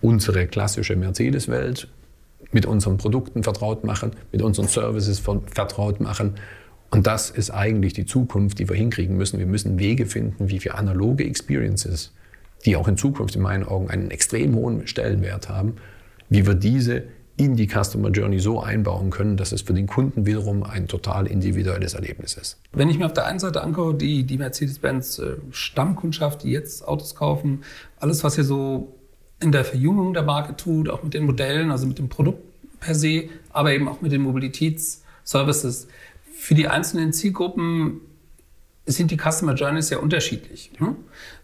unsere klassische Mercedes-Welt, mit unseren Produkten vertraut machen, mit unseren Services vertraut machen. Und das ist eigentlich die Zukunft, die wir hinkriegen müssen. Wir müssen Wege finden, wie wir analoge Experiences die auch in Zukunft in meinen Augen einen extrem hohen Stellenwert haben, wie wir diese in die Customer Journey so einbauen können, dass es für den Kunden wiederum ein total individuelles Erlebnis ist. Wenn ich mir auf der einen Seite angucke, die, die Mercedes-Benz äh, Stammkundschaft, die jetzt Autos kaufen, alles, was ihr so in der Verjüngung der Marke tut, auch mit den Modellen, also mit dem Produkt per se, aber eben auch mit den Mobilitätsservices. Für die einzelnen Zielgruppen sind die Customer Journeys ja unterschiedlich. Ne?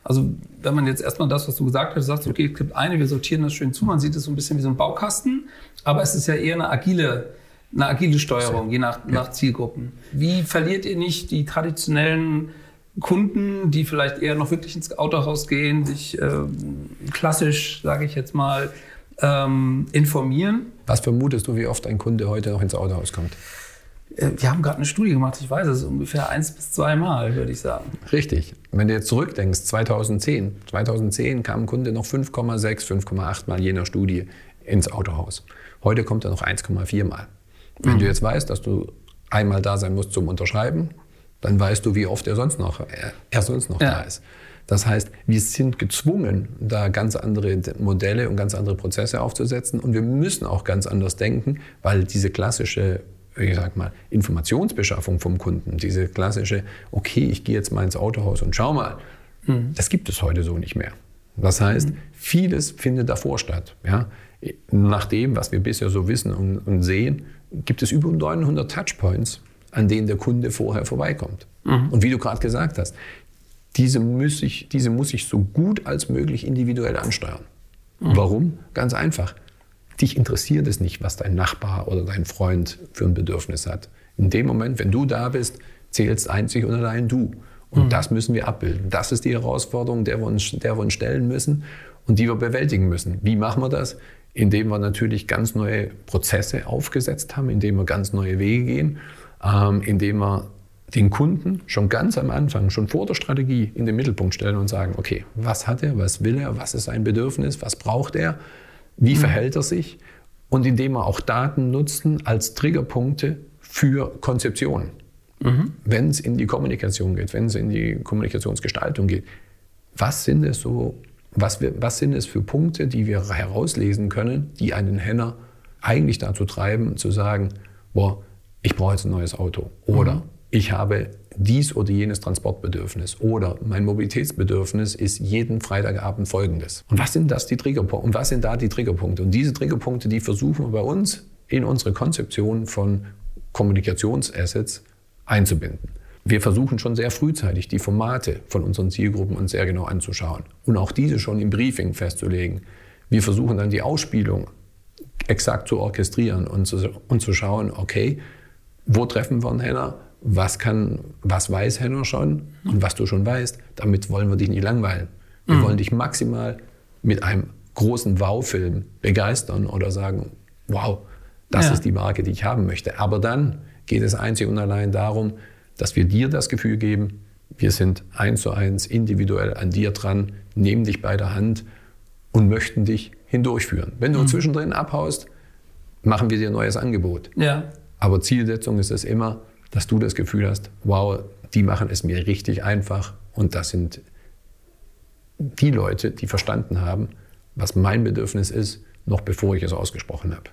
Also wenn man jetzt erstmal das, was du gesagt hast, sagt, okay, es gibt eine, wir sortieren das schön zu, man sieht es so ein bisschen wie so ein Baukasten, aber es ist ja eher eine agile, eine agile Steuerung, je nach, ja. nach Zielgruppen. Wie verliert ihr nicht die traditionellen Kunden, die vielleicht eher noch wirklich ins Autohaus gehen, sich äh, klassisch, sage ich jetzt mal, ähm, informieren? Was vermutest du, wie oft ein Kunde heute noch ins Autohaus kommt? Äh, wir haben gerade eine Studie gemacht, ich weiß es, ungefähr eins bis zwei Mal, würde ich sagen. Richtig. Wenn du jetzt zurückdenkst, 2010, 2010 kam ein Kunde noch 5,6, 5,8 Mal jener Studie ins Autohaus. Heute kommt er noch 1,4 Mal. Wenn mhm. du jetzt weißt, dass du einmal da sein musst zum Unterschreiben, dann weißt du, wie oft er sonst noch, er, er sonst noch ja. da ist. Das heißt, wir sind gezwungen, da ganz andere Modelle und ganz andere Prozesse aufzusetzen und wir müssen auch ganz anders denken, weil diese klassische ich sag mal, Informationsbeschaffung vom Kunden, diese klassische, okay, ich gehe jetzt mal ins Autohaus und schau mal, mhm. das gibt es heute so nicht mehr. Das heißt, mhm. vieles findet davor statt. Ja? Nach dem, was wir bisher so wissen und, und, sehen, gibt es über 900 Touchpoints, an denen der Kunde vorher vorbeikommt. Mhm. Und wie du gerade gesagt hast, diese muss, ich, diese muss ich so gut als möglich individuell ansteuern. Mhm. Warum? Ganz einfach. Dich interessiert es nicht, was dein Nachbar oder dein Freund für ein Bedürfnis hat. In dem Moment, wenn du da bist, zählst einzig und allein du. Und mhm. das müssen wir abbilden. Das ist die Herausforderung, der wir, uns, der wir uns stellen müssen und die wir bewältigen müssen. Wie machen wir das? Indem wir natürlich ganz neue Prozesse aufgesetzt haben, indem wir ganz neue Wege gehen, ähm, indem wir den Kunden schon ganz am Anfang, schon vor der Strategie in den Mittelpunkt stellen und sagen, okay, was hat er, was will er, was ist sein Bedürfnis, was braucht er, wie mhm. verhält er sich und indem wir auch Daten nutzen als Triggerpunkte für Konzeption. Mhm. Wenn es in die Kommunikation geht, wenn es in die Kommunikationsgestaltung geht, was sind es so, was, wir, was sind es für Punkte, die wir herauslesen können, die einen Henner eigentlich dazu treiben, zu sagen, boah, ich brauche jetzt ein neues Auto oder mhm ich habe dies oder jenes Transportbedürfnis oder mein Mobilitätsbedürfnis ist jeden Freitagabend folgendes. Und was sind das die Triggerpunkte? Und was sind da die Triggerpunkte? Und diese Triggerpunkte, die versuchen wir bei uns in unsere Konzeption von Kommunikationsassets einzubinden. Wir versuchen schon sehr frühzeitig die Formate von unseren Zielgruppen uns sehr genau anzuschauen und auch diese schon im Briefing festzulegen. Wir versuchen dann die Ausspielung exakt zu orchestrieren und zu, und zu schauen, okay, wo treffen wir einen Henner? Was, kann, was weiß Henno schon und was du schon weißt. Damit wollen wir dich nicht langweilen. Wir mhm. wollen dich maximal mit einem großen Wow-Film begeistern oder sagen, wow, das ja. ist die Marke, die ich haben möchte. Aber dann geht es einzig und allein darum, dass wir dir das Gefühl geben, wir sind eins zu eins individuell an dir dran, nehmen dich bei der Hand und möchten dich hindurchführen. Wenn du mhm. zwischendrin abhaust, machen wir dir ein neues Angebot. Ja. Aber Zielsetzung ist es immer, dass du das Gefühl hast, wow, die machen es mir richtig einfach und das sind die Leute, die verstanden haben, was mein Bedürfnis ist, noch bevor ich es ausgesprochen habe.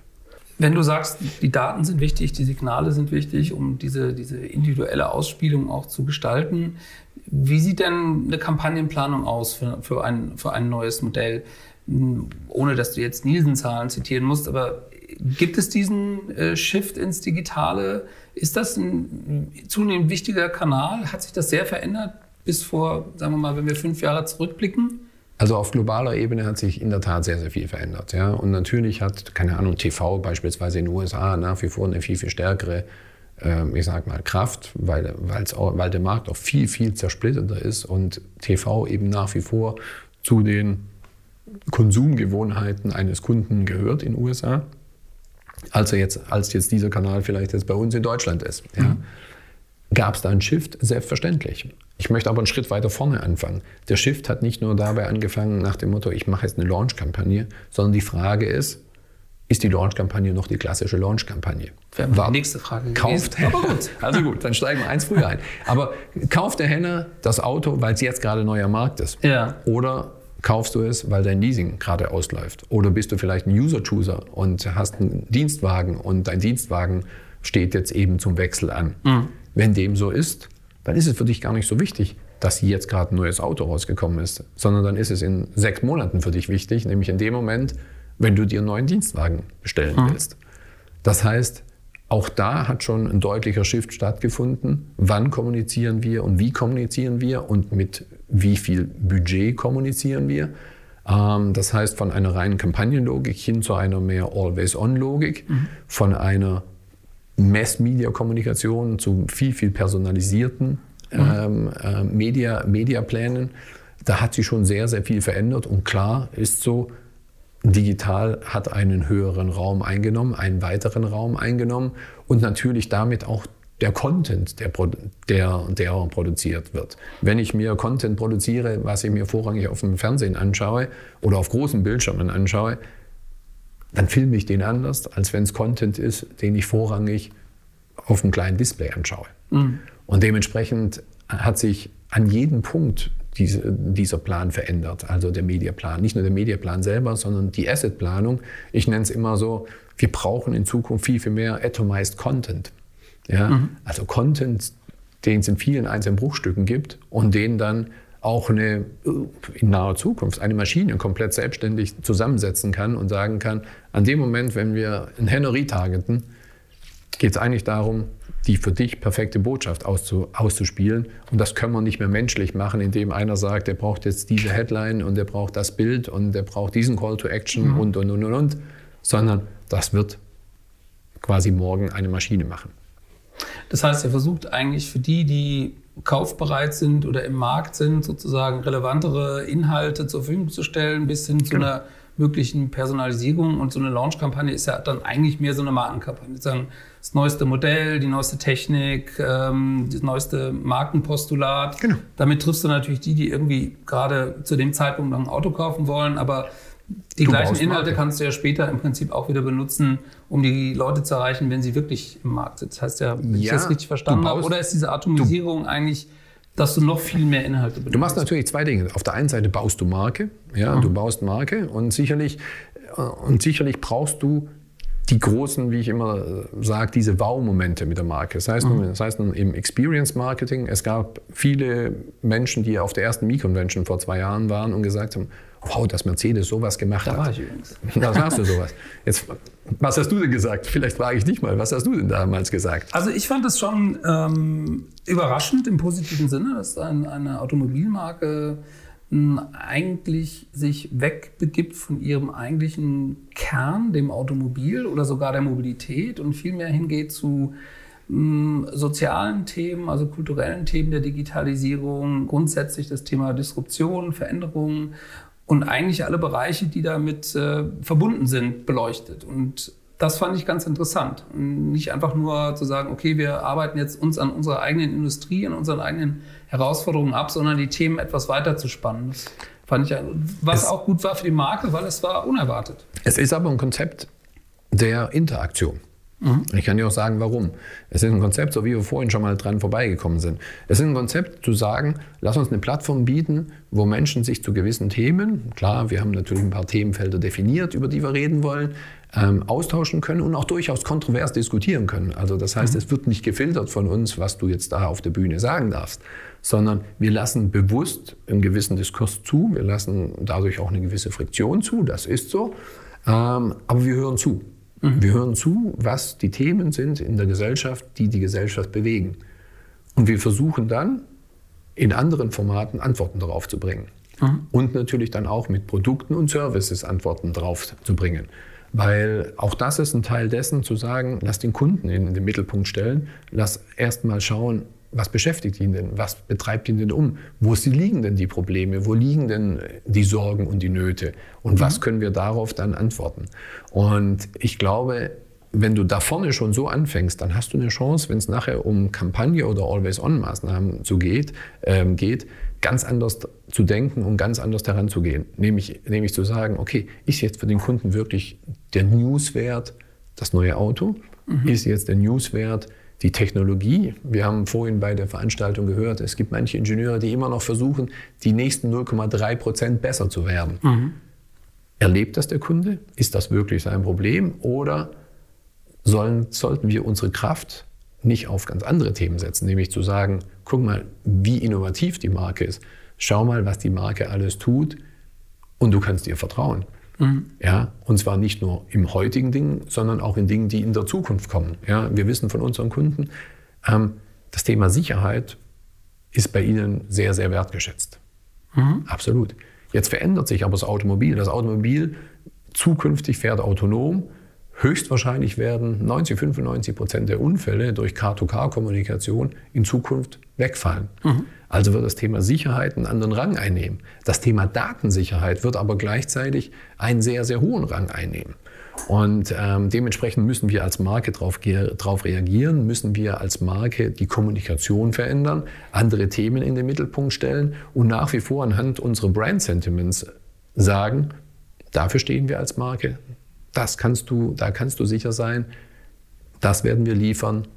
Wenn du sagst, die Daten sind wichtig, die Signale sind wichtig, um diese, diese individuelle Ausspielung auch zu gestalten, wie sieht denn eine Kampagnenplanung aus für, für, ein, für ein neues Modell? Ohne dass du jetzt Nielsen-Zahlen zitieren musst, aber gibt es diesen äh, Shift ins Digitale? Ist das ein zunehmend wichtiger Kanal? Hat sich das sehr verändert bis vor, sagen wir mal, wenn wir fünf Jahre zurückblicken? Also auf globaler Ebene hat sich in der Tat sehr, sehr viel verändert. Ja? Und natürlich hat, keine Ahnung, TV beispielsweise in den USA nach wie vor eine viel, viel stärkere, äh, ich sag mal, Kraft, weil, auch, weil der Markt auch viel, viel zersplitterter ist und TV eben nach wie vor zu den Konsumgewohnheiten eines Kunden gehört in den USA als, jetzt, als jetzt dieser Kanal vielleicht jetzt bei uns in Deutschland ist. Ja. Mhm. Gab es da einen Shift? Selbstverständlich. Ich möchte aber einen Schritt weiter vorne anfangen. Der Shift hat nicht nur dabei angefangen nach dem Motto, ich mache jetzt eine Launch-Kampagne, sondern die Frage ist, ist die Launch-Kampagne noch die klassische Launch-Kampagne? Die nächste Frage kauft gewesen. Aber gut. Also gut, dann steigen wir eins früher ein. Aber kauft der Henner das Auto, weil es jetzt gerade neuer Markt ist? Ja. Oder Kaufst du es, weil dein Leasing gerade ausläuft? Oder bist du vielleicht ein User-Chooser und hast einen Dienstwagen und dein Dienstwagen steht jetzt eben zum Wechsel an? Mhm. Wenn dem so ist, dann ist es für dich gar nicht so wichtig, dass jetzt gerade ein neues Auto rausgekommen ist, sondern dann ist es in sechs Monaten für dich wichtig, nämlich in dem Moment, wenn du dir einen neuen Dienstwagen bestellen mhm. willst. Das heißt, auch da hat schon ein deutlicher Shift stattgefunden. Wann kommunizieren wir und wie kommunizieren wir und mit wie viel Budget kommunizieren wir? Ähm, das heißt, von einer reinen Kampagnenlogik hin zu einer mehr Always-On-Logik, mhm. von einer Mass-Media-Kommunikation zu viel, viel personalisierten mhm. ähm, äh, Media, Mediaplänen. Da hat sich schon sehr, sehr viel verändert und klar ist so, Digital hat einen höheren Raum eingenommen, einen weiteren Raum eingenommen und natürlich damit auch der Content, der, der, der produziert wird. Wenn ich mir Content produziere, was ich mir vorrangig auf dem Fernsehen anschaue oder auf großen Bildschirmen anschaue, dann filme ich den anders, als wenn es Content ist, den ich vorrangig auf einem kleinen Display anschaue. Mhm. Und dementsprechend hat sich an jedem Punkt diese, dieser Plan verändert, also der Mediaplan. Nicht nur der Mediaplan selber, sondern die Assetplanung. Ich nenne es immer so, wir brauchen in Zukunft viel, viel mehr atomized Content. Ja? Mhm. Also Content, den es in vielen einzelnen Bruchstücken gibt und den dann auch eine, in naher Zukunft eine Maschine komplett selbstständig zusammensetzen kann und sagen kann, an dem Moment, wenn wir ein Henry retargeten, geht es eigentlich darum, die für dich perfekte Botschaft auszu, auszuspielen. Und das können wir nicht mehr menschlich machen, indem einer sagt, der braucht jetzt diese Headline und der braucht das Bild und der braucht diesen Call to Action mhm. und, und, und, und, und, sondern das wird quasi morgen eine Maschine machen. Das heißt, ihr versucht eigentlich für die, die kaufbereit sind oder im Markt sind, sozusagen relevantere Inhalte zur Verfügung zu stellen, bis hin zu genau. einer möglichen Personalisierung. Und so eine Launch-Kampagne ist ja dann eigentlich mehr so eine Markenkampagne. Sagen, das neueste Modell, die neueste Technik, ähm, das neueste Markenpostulat. Genau. Damit triffst du natürlich die, die irgendwie gerade zu dem Zeitpunkt noch ein Auto kaufen wollen, aber die du gleichen Inhalte kannst du ja später im Prinzip auch wieder benutzen, um die Leute zu erreichen, wenn sie wirklich im Markt sind. Das heißt ja, wenn ja, ich das richtig verstanden habe, oder ist diese Atomisierung eigentlich dass du noch viel mehr Inhalte benutzt. Du machst natürlich zwei Dinge. Auf der einen Seite baust du Marke, ja, mhm. du baust Marke und sicherlich, äh, und sicherlich brauchst du die großen, wie ich immer äh, sage, diese Wow-Momente mit der Marke. Das heißt, mhm. das heißt im Experience-Marketing, es gab viele Menschen, die auf der ersten Mi-Convention vor zwei Jahren waren und gesagt haben, wow, dass Mercedes sowas gemacht da hat. Da war ich übrigens. Da sagst du sowas. Jetzt, was hast du denn gesagt? Vielleicht frage ich dich mal, was hast du denn damals gesagt? Also ich fand es schon ähm, überraschend im positiven Sinne, dass ein, eine Automobilmarke eigentlich sich wegbegibt von ihrem eigentlichen Kern, dem Automobil oder sogar der Mobilität und vielmehr hingeht zu mh, sozialen Themen, also kulturellen Themen der Digitalisierung, grundsätzlich das Thema Disruption, Veränderungen und eigentlich alle Bereiche, die damit äh, verbunden sind, beleuchtet. Und das fand ich ganz interessant. nicht einfach nur zu sagen, okay, wir arbeiten jetzt uns an unserer eigenen Industrie, an unseren eigenen Herausforderungen ab, sondern die Themen etwas weiter zu spannen. Das fand ich, was es, auch gut war für die Marke, weil es war unerwartet. Es ist aber ein Konzept der Interaktion. Mhm. Ich kann dir auch sagen, warum. Es ist ein Konzept, so wie wir vorhin schon mal dran vorbeigekommen sind. Es ist ein Konzept zu sagen, lass uns eine Plattform bieten, wo Menschen sich zu gewissen Themen, klar, wir haben natürlich ein paar Themenfelder definiert, über die wir reden wollen, ähm, austauschen können und auch durchaus kontrovers diskutieren können. Also das heißt, mhm. es wird nicht gefiltert von uns, was du jetzt da auf der Bühne sagen darfst, sondern wir lassen bewusst einen gewissen Diskurs zu, wir lassen dadurch auch eine gewisse Friktion zu, das ist so, ähm, aber wir hören zu. Mhm. Wir hören zu, was die Themen sind in der Gesellschaft, die die Gesellschaft bewegen. Und wir versuchen dann in anderen Formaten Antworten darauf zu bringen. Mhm. Und natürlich dann auch mit Produkten und Services Antworten darauf zu bringen. Weil auch das ist ein Teil dessen, zu sagen, lass den Kunden in den Mittelpunkt stellen, lass erst mal schauen, was beschäftigt ihn denn? Was betreibt ihn denn um? Wo liegen denn die Probleme? Wo liegen denn die Sorgen und die Nöte? Und mhm. was können wir darauf dann antworten? Und ich glaube, wenn du da vorne schon so anfängst, dann hast du eine Chance, wenn es nachher um Kampagne oder Always-On-Maßnahmen so geht, ähm, geht, ganz anders zu denken und ganz anders heranzugehen. Nämlich, nämlich zu sagen, okay, ist jetzt für den Kunden wirklich der Newswert das neue Auto? Mhm. Ist jetzt der Newswert die Technologie. Wir haben vorhin bei der Veranstaltung gehört, es gibt manche Ingenieure, die immer noch versuchen, die nächsten 0,3 Prozent besser zu werden. Mhm. Erlebt das der Kunde? Ist das wirklich sein Problem? Oder sollen, sollten wir unsere Kraft nicht auf ganz andere Themen setzen, nämlich zu sagen, guck mal, wie innovativ die Marke ist. Schau mal, was die Marke alles tut und du kannst ihr vertrauen. Mhm. Ja, und zwar nicht nur im heutigen Ding, sondern auch in Dingen, die in der Zukunft kommen. Ja, wir wissen von unseren Kunden, ähm, das Thema Sicherheit ist bei ihnen sehr, sehr wertgeschätzt. Mhm. Absolut. Jetzt verändert sich aber das Automobil. Das Automobil zukünftig fährt autonom. Höchstwahrscheinlich werden 90, 95 Prozent der Unfälle durch Car-to-Car-Kommunikation in Zukunft wegfallen. Mhm. Also wird das Thema Sicherheit einen anderen Rang einnehmen. Das Thema Datensicherheit wird aber gleichzeitig einen sehr, sehr hohen Rang einnehmen. Und ähm, dementsprechend müssen wir als Marke darauf reagieren, müssen wir als Marke die Kommunikation verändern, andere Themen in den Mittelpunkt stellen und nach wie vor anhand unserer Brand Sentiments sagen, dafür stehen wir als Marke, das kannst du, da kannst du sicher sein, das werden wir liefern,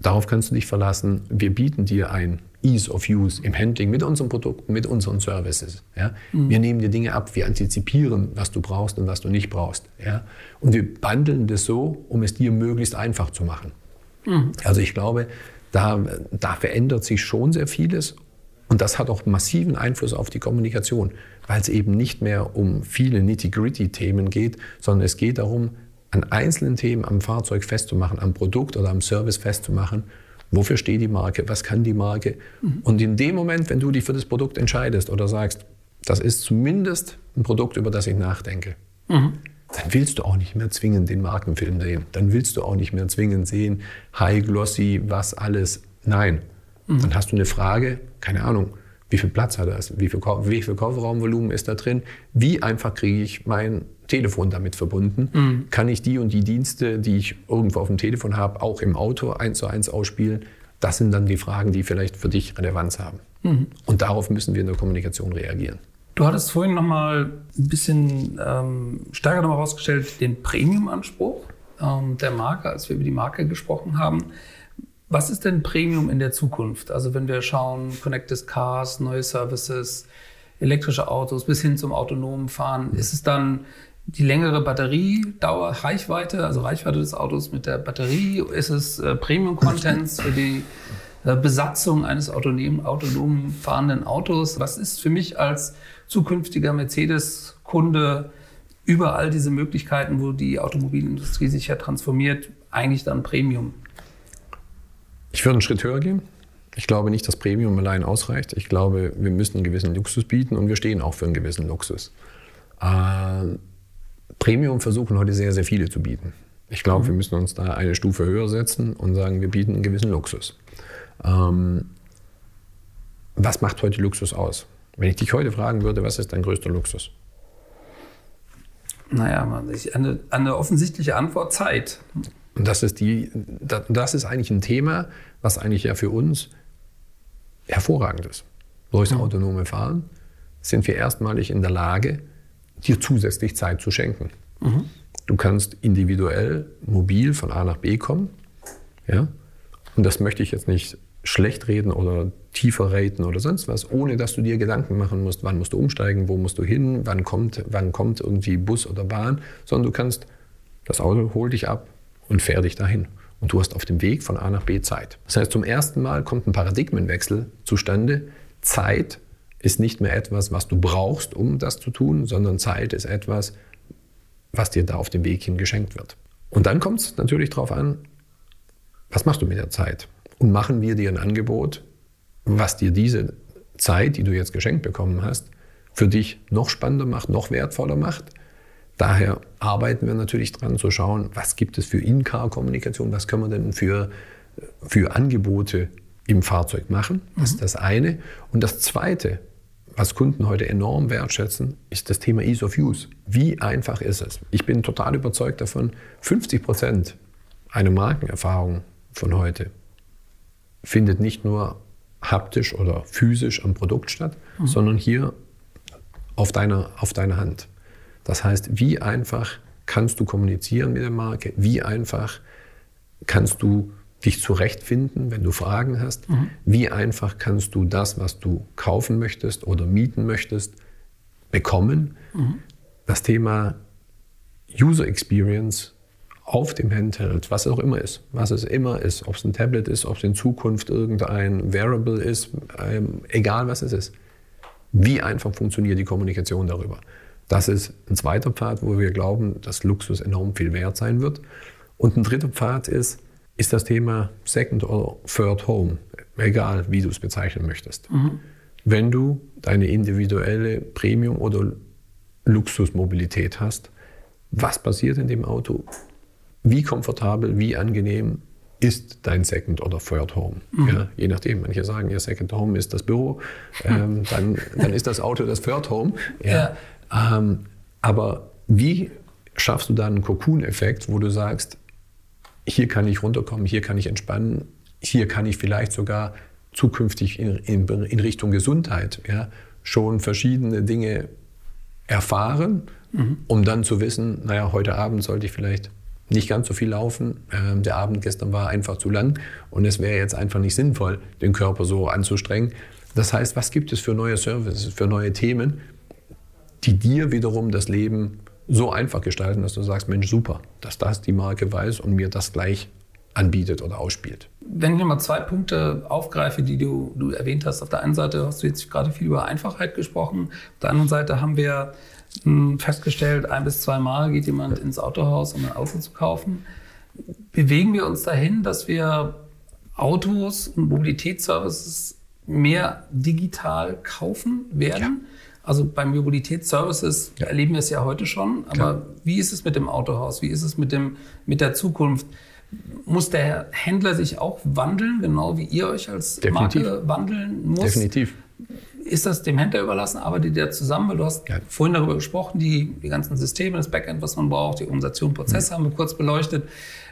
darauf kannst du dich verlassen, wir bieten dir ein Ease of Use im Handling mit unseren Produkten, mit unseren Services. Ja? Mhm. Wir nehmen dir Dinge ab, wir antizipieren, was du brauchst und was du nicht brauchst. Ja? Und wir bundeln das so, um es dir möglichst einfach zu machen. Mhm. Also ich glaube, da, da verändert sich schon sehr vieles und das hat auch massiven Einfluss auf die Kommunikation, weil es eben nicht mehr um viele nitty-gritty-Themen geht, sondern es geht darum, an einzelnen Themen am Fahrzeug festzumachen, am Produkt oder am Service festzumachen Wofür steht die Marke? Was kann die Marke? Mhm. Und in dem Moment, wenn du dich für das Produkt entscheidest oder sagst, das ist zumindest ein Produkt, über das ich nachdenke, mhm. dann willst du auch nicht mehr zwingend den Markenfilm sehen. Dann willst du auch nicht mehr zwingend sehen, High Glossy, was alles. Nein. Mhm. Dann hast du eine Frage, keine Ahnung, wie viel Platz hat das? Wie viel, wie viel Kofferraumvolumen ist da drin? Wie einfach kriege ich mein Telefon damit verbunden? Mhm. Kann ich die und die Dienste, die ich irgendwo auf dem Telefon habe, auch im Auto eins zu eins ausspielen? Das sind dann die Fragen, die vielleicht für dich Relevanz haben. Mhm. Und darauf müssen wir in der Kommunikation reagieren. Du hattest vorhin noch mal ein bisschen ähm, stärker noch mal rausgestellt den Premium-Anspruch ähm, der Marke, als wir über die Marke gesprochen haben. Was ist denn Premium in der Zukunft? Also wenn wir schauen, Connected Cars, neue Services, elektrische Autos bis hin zum autonomen Fahren, ist es dann die längere Batteriedauer, Reichweite, also Reichweite des Autos mit der Batterie? Ist es äh, Premium-Contents für die äh, Besatzung eines autonomen, autonom fahrenden Autos? Was ist für mich als zukünftiger Mercedes-Kunde über all diese Möglichkeiten, wo die Automobilindustrie sich ja transformiert, eigentlich dann Premium? Ich würde einen Schritt höher gehen. Ich glaube nicht, dass Premium allein ausreicht. Ich glaube, wir müssen einen gewissen Luxus bieten und wir stehen auch für einen gewissen Luxus. Äh, Premium versuchen heute sehr, sehr viele zu bieten. Ich glaube, mhm. wir müssen uns da eine Stufe höher setzen und sagen, wir bieten einen gewissen Luxus. Ähm, was macht heute Luxus aus? Wenn ich dich heute fragen würde, was ist dein größter Luxus? Naja, eine, eine offensichtliche Antwort Zeit. Und das ist, die, das ist eigentlich ein Thema, was eigentlich ja für uns hervorragend ist. Durch das autonome Fahren sind wir erstmalig in der Lage, dir zusätzlich Zeit zu schenken. Mhm. Du kannst individuell mobil von A nach B kommen. Ja? Und das möchte ich jetzt nicht schlecht reden oder tiefer raten oder sonst was, ohne dass du dir Gedanken machen musst, wann musst du umsteigen, wo musst du hin, wann kommt, wann kommt irgendwie Bus oder Bahn, sondern du kannst, das Auto holt dich ab, und fähr dich dahin. Und du hast auf dem Weg von A nach B Zeit. Das heißt, zum ersten Mal kommt ein Paradigmenwechsel zustande. Zeit ist nicht mehr etwas, was du brauchst, um das zu tun, sondern Zeit ist etwas, was dir da auf dem Weg hin geschenkt wird. Und dann kommt es natürlich darauf an, was machst du mit der Zeit? Und machen wir dir ein Angebot, was dir diese Zeit, die du jetzt geschenkt bekommen hast, für dich noch spannender macht, noch wertvoller macht Daher arbeiten wir natürlich dran zu schauen, was gibt es für In-Car-Kommunikation, was können wir denn für, für Angebote im Fahrzeug machen. Das ist das eine. Und das zweite, was Kunden heute enorm wertschätzen, ist das Thema Ease of Use. Wie einfach ist es? Ich bin total überzeugt davon, 50 Prozent einer Markenerfahrung von heute findet nicht nur haptisch oder physisch am Produkt statt, mhm. sondern hier auf deiner, auf deiner Hand. Das heißt, wie einfach kannst du kommunizieren mit der Marke? Wie einfach kannst du dich zurechtfinden, wenn du Fragen hast? Mhm. Wie einfach kannst du das, was du kaufen möchtest oder mieten möchtest, bekommen? Mhm. Das Thema User Experience auf dem Handheld, was es auch immer ist, was es immer ist, ob es ein Tablet ist, ob es in Zukunft irgendein Wearable ist, ähm, egal was es ist. Wie einfach funktioniert die Kommunikation darüber? Das ist ein zweiter Pfad, wo wir glauben, dass Luxus enorm viel wert sein wird. Und ein dritter Pfad ist, ist das Thema Second or Third Home, egal wie du es bezeichnen möchtest. Mhm. Wenn du deine individuelle Premium- oder Luxusmobilität hast, was passiert in dem Auto? Wie komfortabel, wie angenehm ist dein Second oder Third Home? Mhm. Ja, je nachdem. Manche sagen, ihr Second Home ist das Büro, ähm, dann, dann ist das Auto das Third Home. Ja. ja. Ähm, aber wie schaffst du da einen Cocoon-Effekt, wo du sagst, hier kann ich runterkommen, hier kann ich entspannen, hier kann ich vielleicht sogar zukünftig in, in, in Richtung Gesundheit ja, schon verschiedene Dinge erfahren, mhm. um dann zu wissen, naja, heute Abend sollte ich vielleicht nicht ganz so viel laufen. Ähm, der Abend gestern war einfach zu lang und es wäre jetzt einfach nicht sinnvoll, den Körper so anzustrengen. Das heißt, was gibt es für neue Services, für neue Themen, die dir wiederum das Leben so einfach gestalten, dass du sagst, Mensch, super, dass das die Marke weiß und mir das gleich anbietet oder ausspielt. Wenn ich nochmal zwei Punkte aufgreife, die du, du erwähnt hast. Auf der einen Seite hast du jetzt gerade viel über Einfachheit gesprochen. Auf der anderen Seite haben wir hm, festgestellt, ein bis zwei Mal geht jemand ins Autohaus, um ein Auto zu kaufen. Bewegen wir uns dahin, dass wir Autos und Mobilitätsservices mehr digital kaufen werden? Ja. Also bei Mobilitätsservices ja. erleben wir es ja heute schon. Aber Klar. wie ist es mit dem Autohaus? Wie ist es mit, dem, mit der Zukunft? Muss der Händler sich auch wandeln, genau wie ihr euch als Definitiv. Marke wandeln muss? Definitiv. Ist das dem Händler überlassen? Arbeitet ihr zusammen? Weil du hast ja. vorhin darüber gesprochen, die, die ganzen Systeme, das Backend, was man braucht, die Organisation, Prozesse mhm. haben wir kurz beleuchtet.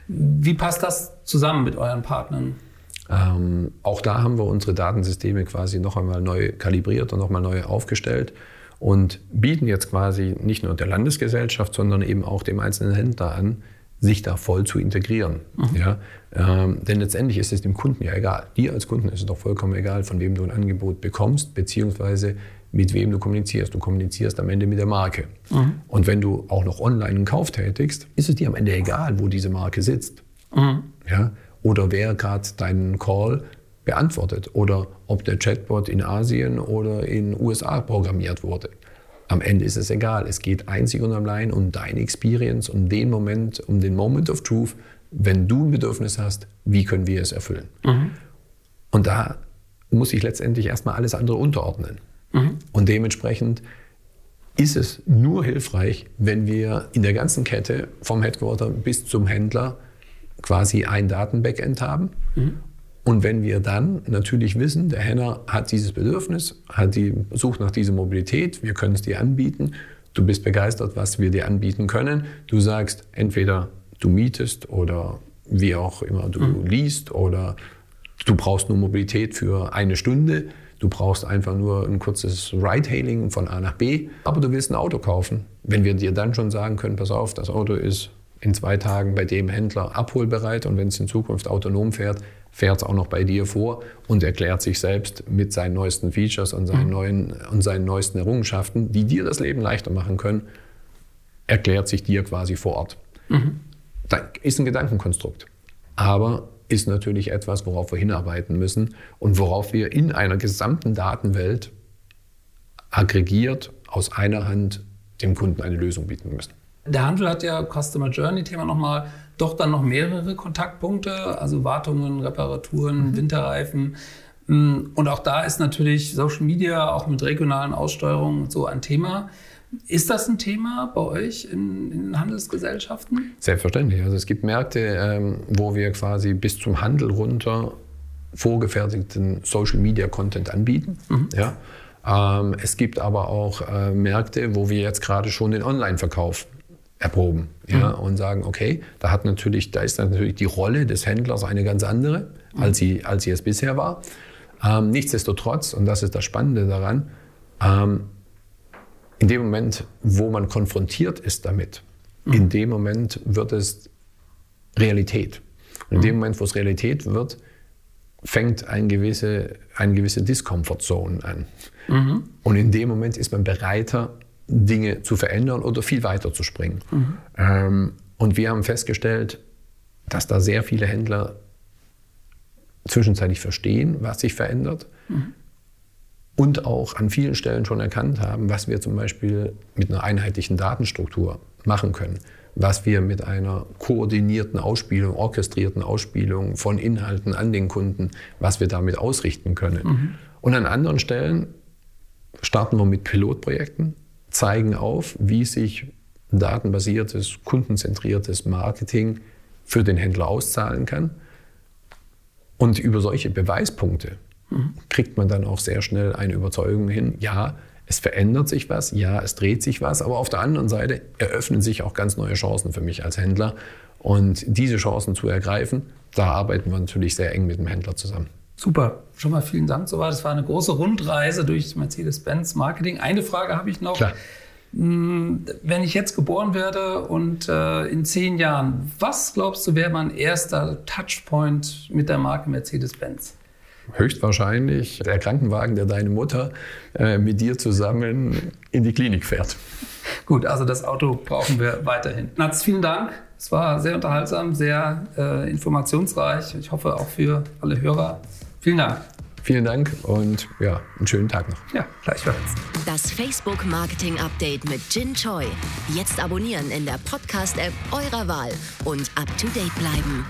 Wie passt das zusammen mit euren Partnern? Ähm, auch da haben wir unsere Datensysteme quasi noch einmal neu kalibriert und noch einmal neu aufgestellt und bieten jetzt quasi nicht nur der Landesgesellschaft, sondern eben auch dem einzelnen Händler an, sich da voll zu integrieren. Mhm. Ja? Ähm, denn letztendlich ist es dem Kunden ja egal. Dir als Kunden ist es doch vollkommen egal, von wem du ein Angebot bekommst, beziehungsweise mit wem du kommunizierst. Du kommunizierst am Ende mit der Marke. Mhm. Und wenn du auch noch online einen Kauf tätigst, ist es dir am Ende egal, wo diese Marke sitzt. Mhm. Ja? Oder wer gerade deinen Call beantwortet. Oder ob der Chatbot in Asien oder in den USA programmiert wurde. Am Ende ist es egal. Es geht einzig und allein um deine Experience, um den Moment, um den Moment of Truth. Wenn du ein Bedürfnis hast, wie können wir es erfüllen? Mhm. Und da muss ich letztendlich erstmal alles andere unterordnen. Mhm. Und dementsprechend ist es nur hilfreich, wenn wir in der ganzen Kette vom Headquarter bis zum Händler quasi ein Datenbackend haben. Mhm. Und wenn wir dann natürlich wissen, der Händler hat dieses Bedürfnis, hat die, sucht nach dieser Mobilität, wir können es dir anbieten, du bist begeistert, was wir dir anbieten können, du sagst entweder du mietest oder wie auch immer du mhm. liest oder du brauchst nur Mobilität für eine Stunde, du brauchst einfach nur ein kurzes Ride-Hailing von A nach B, aber du willst ein Auto kaufen. Wenn wir dir dann schon sagen können, pass auf, das Auto ist in zwei Tagen bei dem Händler abholbereit und wenn es in Zukunft autonom fährt, fährt es auch noch bei dir vor und erklärt sich selbst mit seinen neuesten Features und seinen, mhm. neuen, und seinen neuesten Errungenschaften, die dir das Leben leichter machen können, erklärt sich dir quasi vor Ort. Mhm. Das ist ein Gedankenkonstrukt. Aber ist natürlich etwas, worauf wir hinarbeiten müssen und worauf wir in einer gesamten Datenwelt aggregiert aus einer Hand dem Kunden eine Lösung bieten müssen. Der Handel hat ja Customer Journey Thema nochmal doch dann noch mehrere Kontaktpunkte, also Wartungen, Reparaturen, mhm. Winterreifen. Mm, und auch da ist natürlich Social Media auch mit regionalen Aussteuerungen so ein Thema. Ist das ein Thema bei euch in, in Handelsgesellschaften? Selbstverständlich. Also es gibt Märkte, ähm, wo wir quasi bis zum Handel runter vorgefertigten Social Media Content anbieten. Mhm. Ja. Ähm, es gibt aber auch äh, Märkte, wo wir jetzt gerade schon den Online-Verkauf erproben ja, mhm. und sagen, okay, da hat natürlich, da ist natürlich die Rolle des Händlers eine ganz andere, mhm. als, sie, als sie es bisher war. Ähm, nichtsdestotrotz, und das ist das Spannende daran, ähm, in dem Moment, wo man konfrontiert ist damit, mhm. in dem Moment wird es Realität. Und in dem mhm. Moment, wo es Realität wird, fängt ein gewisse, eine gewisse Discomfort Zone an. Mhm. Und in dem Moment ist man bereiter, Dinge zu verändern oder viel weiter zu springen. Mhm. Ähm, und wir haben festgestellt, dass da sehr viele Händler zwischenzeitlich verstehen, was sich verändert. Mhm. Und auch an vielen Stellen schon erkannt haben, was wir zum Beispiel mit einer einheitlichen Datenstruktur machen können. Was wir mit einer koordinierten Ausspielung, orchestrierten Ausspielung von Inhalten an den Kunden, was wir damit ausrichten können. Mhm. Und an anderen Stellen starten wir mit Pilotprojekten, zeigen auf, wie sich datenbasiertes, kundenzentriertes Marketing für den Händler auszahlen kann. Und über solche Beweispunkte mhm. kriegt man dann auch sehr schnell eine Überzeugung hin, ja, es verändert sich was, ja, es dreht sich was, aber auf der anderen Seite eröffnen sich auch ganz neue Chancen für mich als Händler. Und diese Chancen zu ergreifen, da arbeiten wir natürlich sehr eng mit dem Händler zusammen. Super, schon mal vielen Dank soweit. Das war eine große Rundreise durch Mercedes-Benz Marketing. Eine Frage habe ich noch. Klar. Hm, wenn ich jetzt geboren werde und äh, in zehn Jahren, was glaubst du, wäre mein erster Touchpoint mit der Marke Mercedes-Benz? Höchstwahrscheinlich der Krankenwagen, der deine Mutter äh, mit dir zusammen in die Klinik fährt. Gut, also das Auto brauchen wir weiterhin. Nats, vielen Dank. Es war sehr unterhaltsam, sehr äh, informationsreich. Ich hoffe auch für alle Hörer. Vielen Dank. Vielen Dank und ja, einen schönen Tag noch. Ja, gleichfalls. Das Facebook Marketing Update mit Jin Choi. Jetzt abonnieren in der Podcast-App eurer Wahl und up to date bleiben.